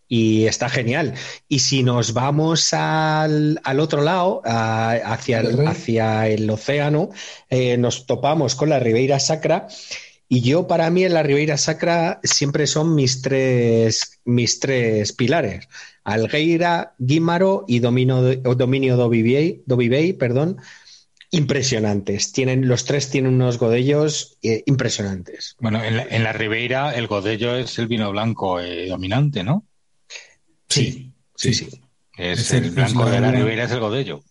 S3: y está genial. Y si nos vamos al, al otro lado, a, hacia, el, hacia el océano, eh, nos topamos con la Ribeira Sacra. Y yo, para mí, en la Ribeira Sacra siempre son mis tres, mis tres pilares. Algueira, Guímaro y Domino, Dominio Dovibey, Dovibey, perdón, impresionantes. Tienen, los tres tienen unos godellos eh, impresionantes.
S4: Bueno, en la, en la, Ribeira el godello es el vino blanco eh, dominante, ¿no?
S2: Sí, sí, sí.
S4: sí. Es, es, el, el blanco es de la Ribera es el Godello.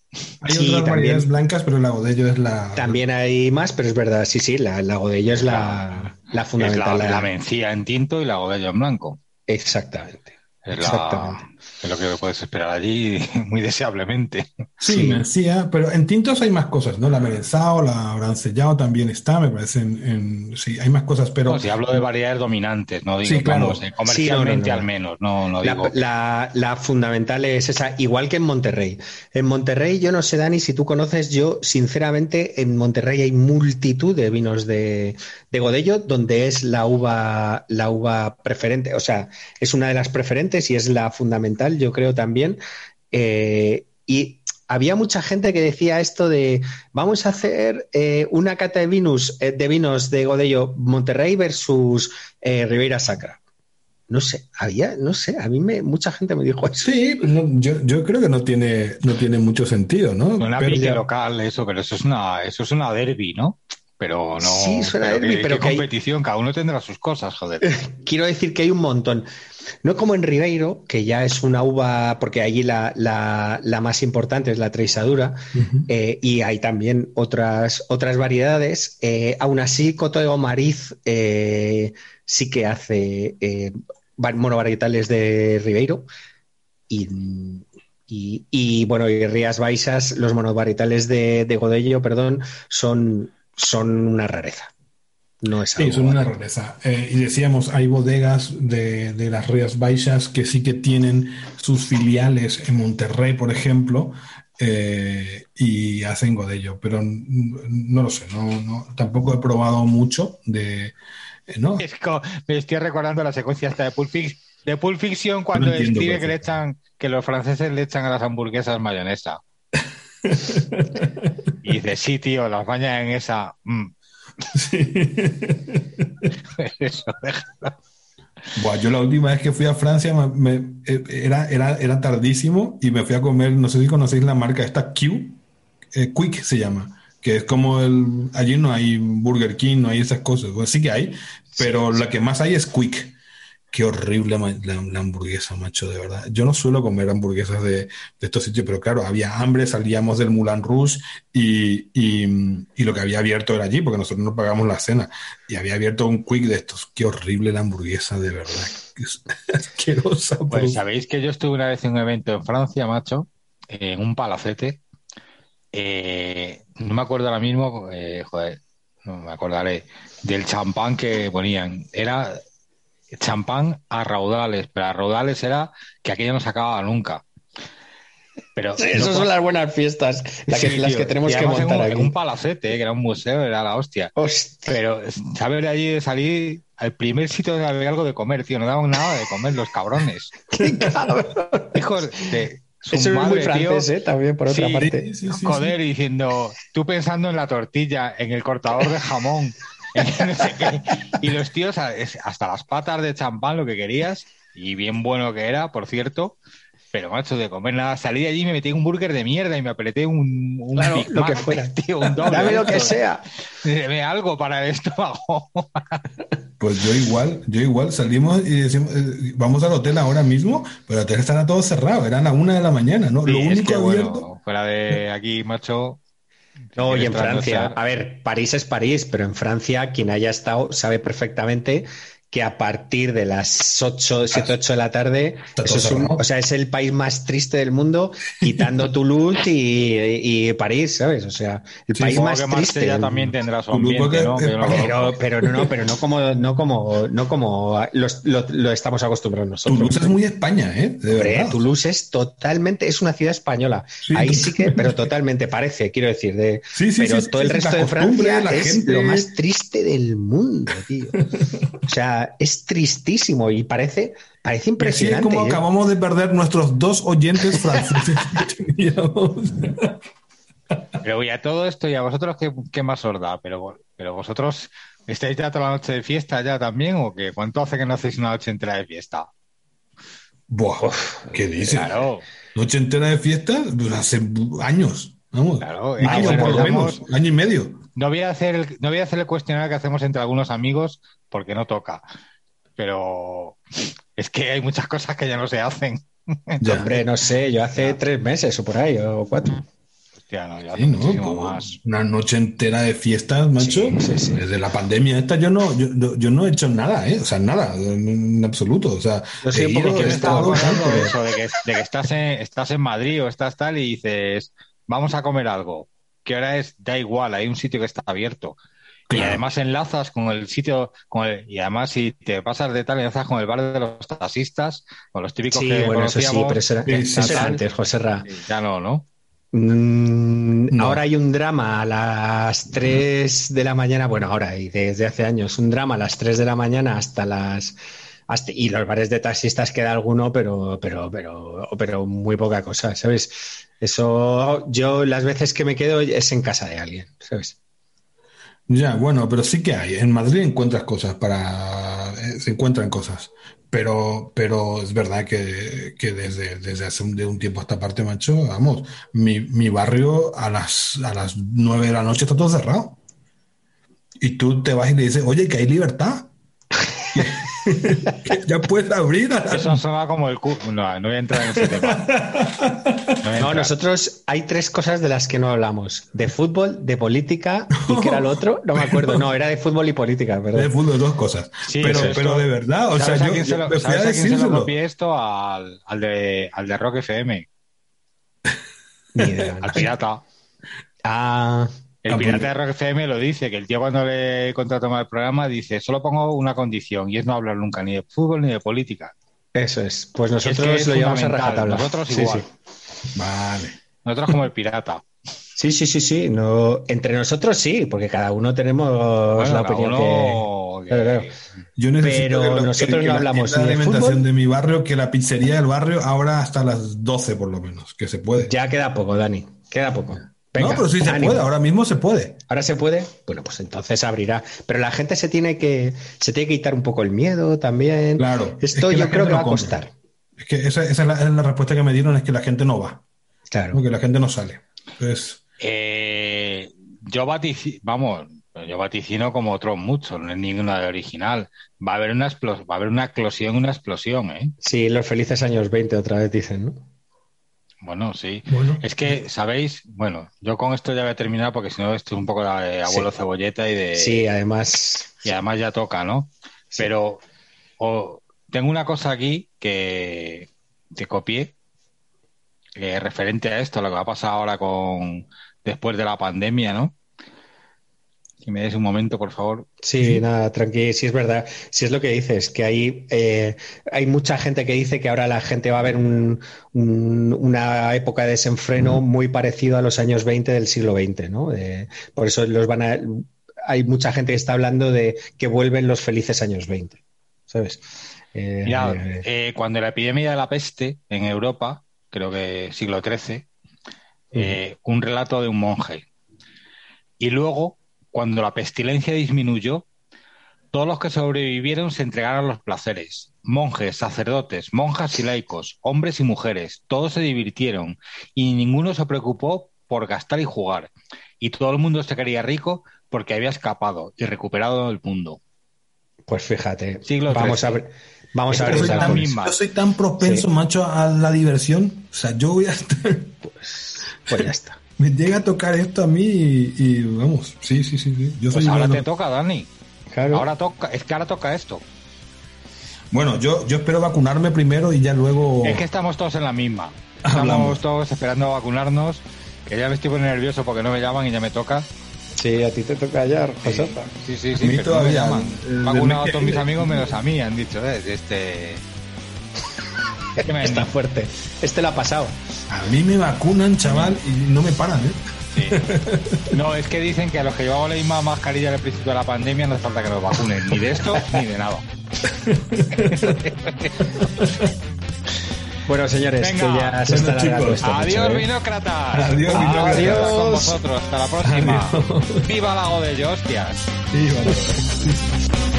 S2: Hay sí, otras variedades también, blancas, pero la Godello es la.
S3: También hay más, pero es verdad, sí, sí, la, la Godello es la, la fundamental.
S4: Es la, la mencía en tinto y la Godello en blanco.
S3: Exactamente.
S4: Es, Exactamente. Es lo que puedes esperar allí muy deseablemente.
S2: Sí, sí. mencía, pero en tintos hay más cosas, ¿no? La merenzao, la brancellao también está, me parece. En, en, sí, hay más cosas, pero.
S4: No, si hablo de variedades dominantes, no digo
S2: sí, claro.
S4: vamos, comercialmente al menos, no, no
S3: la,
S4: digo.
S3: La, la, fundamental es esa, igual que en Monterrey. En Monterrey, yo no sé, Dani, si tú conoces, yo sinceramente en Monterrey hay multitud de vinos de, de Godello, donde es la uva, la uva preferente, o sea, es una de las preferentes y es la fundamental, yo creo también. Eh, y había mucha gente que decía esto de vamos a hacer eh, una cata de vinos, eh, de vinos de Godello Monterrey versus eh, Ribeira Sacra. No sé, había, no sé, a mí me, mucha gente me dijo eso.
S2: Sí, no, yo, yo, creo que no tiene, no tiene mucho sentido, ¿no?
S4: Una pero ya... local, eso, pero eso es una, eso es una derby, ¿no? pero no.
S3: Sí, suena
S4: pero
S3: derby,
S4: que,
S3: pero
S4: que competición, hay... cada uno tendrá sus cosas, joder.
S3: Quiero decir que hay un montón. No como en Ribeiro, que ya es una uva, porque allí la, la, la más importante es la Treisadura, uh -huh. eh, y hay también otras, otras variedades. Eh, aún así, Coto de Gomariz eh, sí que hace eh, monovarietales de Ribeiro. Y, y, y, bueno, y Rías Baixas, los monovarietales de, de Godello, perdón, son, son una rareza. No es
S2: sí, son una rareza. Eh, y decíamos, hay bodegas de, de, las Rías Baixas que sí que tienen sus filiales en Monterrey, por ejemplo, eh, y hacen godello, pero no lo sé, no, no, tampoco he probado mucho de... Eh, ¿no?
S4: Es como, me estoy recordando la secuencia esta de Pulp Fiction, de Pulp Fiction cuando no escribe que le echan que los franceses le echan a las hamburguesas mayonesa. y dice, sí, tío, las bañas en esa. mm". Eso, déjalo.
S2: Buah, yo la última vez que fui a Francia me- me- eh, era, era, era tardísimo y me fui a comer, no sé si conocéis la marca esta Q, eh, Quick se llama, que es como el, allí no hay Burger King, no hay esas cosas, bueno, sí que hay, pero la que más hay es Quick. Qué horrible la, la hamburguesa, macho, de verdad. Yo no suelo comer hamburguesas de, de estos sitios, pero claro, había hambre, salíamos del Moulin Rouge y, y, y lo que había abierto era allí, porque nosotros no pagamos la cena, y había abierto un quick de estos. Qué horrible la hamburguesa, de verdad. Asquerosa.
S4: Pues sabéis que yo estuve una vez en un evento en Francia, macho, en un palacete. Eh, no me acuerdo ahora mismo, eh, joder, no me acordaré, del champán que ponían. Era champán a raudales, pero a raudales era que aquello no se acababa nunca. Pero
S3: Esas
S4: no-
S3: son las buenas fiestas, la que-
S4: Sí,
S3: las
S4: tío.
S3: que tenemos
S4: Y
S3: que
S4: en
S3: montar
S4: un,
S3: aquí.
S4: en un palacete, que era un museo, era la hostia.
S3: Hostia.
S4: Pero, ¿sabes de allí de salir al primer sitio donde había algo de comer, tío? No daban nada de comer los cabrones.
S3: Qué cabrón.
S4: Hijos de su
S3: Eso es muy
S4: madre, tío.
S3: francés, ¿eh? También, por otra
S4: Sí.
S3: parte.
S4: Joder, diciendo, tú pensando en la tortilla, en el cortador de jamón, no sé qué. y los tíos hasta las patas de champán lo que querías, y bien bueno que era, por cierto, pero macho, de comer nada, salí de allí y me metí un burger de mierda y me apreté un, un
S3: Claro,
S4: Big
S3: lo que fuera.
S4: tío, un doble.
S3: Dame lo que sea.
S4: Deme algo para el estómago.
S2: Pues yo igual, yo igual salimos y decimos, eh, vamos al hotel ahora mismo, pero el hotel estará todo cerrado, eran a una de la mañana, ¿no? Lo
S4: es
S2: único
S4: que,
S2: abierto.
S4: bueno, fuera de aquí, macho.
S3: No, y en Francia. A ver, París es París, pero en Francia quien haya estado sabe perfectamente que a partir de las 8, 7, 8 de la tarde, eso es, un- o sea, es el país más triste del mundo, quitando Toulouse y, y París, ¿sabes? O sea, el
S2: Sí,
S3: país más
S4: que
S3: triste. Del-
S4: también tendrá su ambiente,
S2: porque-
S4: ¿no? Que no
S3: Pero, no, no, pero no como, no como, no como los- lo, lo estamos acostumbrados nosotros.
S2: Toulouse es muy España, ¿eh? De
S3: Hombre,
S2: verdad.
S3: Toulouse es totalmente, es una ciudad española.
S2: Sí,
S3: Ahí sí que, pero totalmente parece, quiero decir, de,
S2: Sí, sí,
S3: pero
S2: sí,
S3: todo
S2: sí,
S3: el resto de Francia
S2: la
S3: es
S2: gente-
S3: lo más triste del mundo, tío. O sea, es tristísimo y parece, parece
S2: Y así es
S3: impresionante.
S2: como
S3: ¿eh?
S2: acabamos de perder nuestros dos oyentes franceses que teníamos.
S4: Pero y a todo esto, ¿y a vosotros qué, qué más os da? Pero, pero vosotros, ¿estáis ya toda la noche de fiesta ya también? ¿O qué? ¿Cuánto hace que no hacéis una noche entera de fiesta?
S2: Buah, ¿qué dices?
S4: Claro,
S2: Noche entera de fiesta, pues hace años. Vamos.
S4: claro.
S2: Por lo menos, año y medio.
S4: No voy a hacer el, no voy a hacer el cuestionario que hacemos entre algunos amigos porque no toca. Pero es que hay muchas cosas que ya no se hacen.
S2: Ya.
S3: Hombre, no sé, yo hace tres meses o por ahí, o cuatro.
S4: Hostia, no, ya
S2: Sí, ¿no?
S4: más.
S2: Una noche entera de fiestas, macho.
S3: Sí, sí, sí.
S2: Desde la pandemia esta yo no, yo, yo- yo no he hecho nada, ¿eh? O sea, nada, en, en absoluto. O sea,
S3: Yo
S2: he ido,
S3: que
S2: he
S4: Yo
S2: estado,
S4: eso, de que, de que estás, en, estás en Madrid o estás tal y dices, vamos a comer algo. ¿Qué hora es? Da igual, hay un sitio que está abierto. Y además enlazas con el sitio, con el- y además si te pasas de tal, enlazas con el bar de los taxistas, con los típicos
S3: Sí,
S4: que
S3: bueno, eso sí, pero eso era,
S2: Sí, sí,
S3: eso era
S4: sí.
S3: antes, José Ra.
S4: Ya no, ¿no?
S3: Mm,
S2: No.
S3: Ahora hay un drama a las 3 de la mañana, bueno, ahora y desde hace años, un drama a las 3 de la mañana hasta las... hasta- y los bares de taxistas queda alguno, pero, pero, pero, pero muy poca cosa, ¿sabes? Eso, yo las veces que me quedo es en casa de alguien, ¿sabes?
S2: Ya, bueno, pero sí que hay. En Madrid encuentras cosas para. eh, se encuentran cosas. Pero, pero es verdad que, que desde, desde hace un, de un tiempo a esta parte, macho, vamos, mi, mi barrio a las, a las nueve de la noche está todo cerrado. Y tú te vas y le dices, oye, que hay libertad. Ya puedes abrir a
S4: Eso suena como el cu... No, no voy a entrar en ese tema. No,
S3: nosotros hay tres cosas de las que no hablamos. De fútbol, de política y que era el otro, no me acuerdo. No, era de fútbol y política,
S2: de fútbol, dos cosas.
S4: Sí,
S2: pero, de verdad, o sea,
S4: ¿Sabes a
S2: yo,
S4: se
S2: yo
S4: lo,
S2: me fui a
S4: ¿sabes a quién se lo copié esto? Al, al, de, al de Rock FM,
S3: Ni idea.
S4: al pirata.
S3: Ah,
S4: El pirata de Rock FM lo dice, que el tío cuando le contrató para el programa dice, solo pongo una condición y es no hablar nunca ni de fútbol ni de política.
S3: eso es. Pues
S4: es
S3: nosotros
S4: que es
S3: lo llevamos a rajatabla.
S4: Nosotros
S3: Sí,
S4: igual.
S3: sí.
S2: Vale.
S4: Nosotros como el pirata.
S3: Sí, sí, sí, sí. No, entre nosotros sí, porque cada uno tenemos
S4: Bueno,
S3: la
S4: cada
S3: opinión
S4: uno Joder.
S3: Claro, claro.
S2: Yo necesito
S3: Pero
S2: que lo- que-
S3: nosotros
S2: que
S3: no
S2: la
S3: hablamos ni
S2: de
S3: de
S2: alimentación
S3: fútbol.
S2: de mi barrio, que la pizzería del barrio ahora hasta las 12 por lo menos, que se puede.
S3: Ya queda poco, Dani. Queda poco. Venga,
S2: no, pero sí se
S3: ánimo.
S2: puede, ahora mismo se puede.
S3: Ahora se puede, bueno, pues entonces abrirá. Pero la gente se tiene que, se tiene que quitar un poco el miedo también.
S2: Claro,
S3: Esto
S2: es que
S3: yo creo que va a costar.
S2: Es que esa, esa es, la, es la respuesta que me dieron, es que la gente no va,
S3: Claro.
S2: porque la gente no sale. Entonces,
S4: Eh, yo vaticino, vamos, yo vaticino como otros muchos, no es ninguna de original. Va a haber una explos- va a haber una eclosión, una explosión, ¿eh?
S3: Sí, los felices años 20 otra vez dicen, ¿no?
S4: Bueno, sí.
S2: bueno,
S4: Es que, ¿sabéis? Bueno, yo con esto ya voy a terminar porque si no esto es un poco de abuelo
S3: Sí.
S4: cebolleta y de...
S3: Sí, además.
S4: Y además ya toca, ¿no? Pero o- tengo una cosa aquí que, que copié eh, referente a esto, lo que va a pasar ahora con después de la pandemia, ¿no? Si me des un momento, por favor.
S3: Sí, nada, tranqui, sí es verdad. Sí es lo que dices, que hay, eh, hay mucha gente que dice que ahora la gente va a ver un- un- una época de desenfreno muy parecido a los años 20 del siglo XX, ¿no? Eh, por eso los van a, hay mucha gente que está hablando de que vuelven los felices años 20, ¿sabes? Eh,
S4: Mira,
S3: eh,
S4: cuando la epidemia de la peste en Europa, creo que siglo XIII, eh, un relato de un monje. Y luego, cuando la pestilencia disminuyó, todos los que sobrevivieron se entregaron a los placeres. Monjes, sacerdotes, monjas y laicos, hombres y mujeres, todos se divirtieron y ninguno se preocupó por gastar y jugar. Y todo el mundo se quería rico porque había escapado y recuperado el mundo.
S3: pues fíjate,
S4: Siglo
S3: vamos a ver, vamos a ver
S2: yo soy, tan,
S4: misma.
S2: yo soy tan propenso,
S3: Sí.
S2: macho, a la diversión. O sea, yo voy a estar...
S3: Pues ya está.
S2: Me llega a tocar esto a mí y, y vamos, sí, sí, sí. sí. Yo
S4: Pues
S2: soy
S4: ahora te toca, Dani.
S3: Claro.
S4: Ahora toca, es que ahora toca esto.
S2: Bueno, yo, yo espero vacunarme primero y ya luego...
S4: Es que estamos todos en la misma. Estamos
S2: Hablamos.
S4: todos esperando a vacunarnos. Que ya me estoy poniendo nervioso porque no me llaman y ya me toca.
S3: Sí, a ti te toca ya, José.
S4: Sí, sí,
S2: A
S4: sí,
S2: mí
S4: pero no me llaman.
S2: el
S4: Vacunado a todos mis amigos menos a mí, han dicho, ¿eh? Este... ¿Qué me han
S3: Está fuerte. Este lo ha pasado.
S2: A mí me vacunan, chaval, y no me paran, ¿eh?
S4: Sí. No, es que dicen que a los que llevamos la misma mascarilla al principio de la pandemia no hace falta que nos vacunen, ni de esto ni de nada.
S3: Bueno, señores,
S4: Venga.
S3: que ya se
S2: Bueno,
S3: está
S2: chicos,
S3: esto
S4: Adiós, vinócratas.
S2: Adiós,
S3: vinócratas.
S4: Adiós con
S3: Adiós.
S4: vosotros. Hasta la próxima. Viva Lago de hostias.
S2: Vale.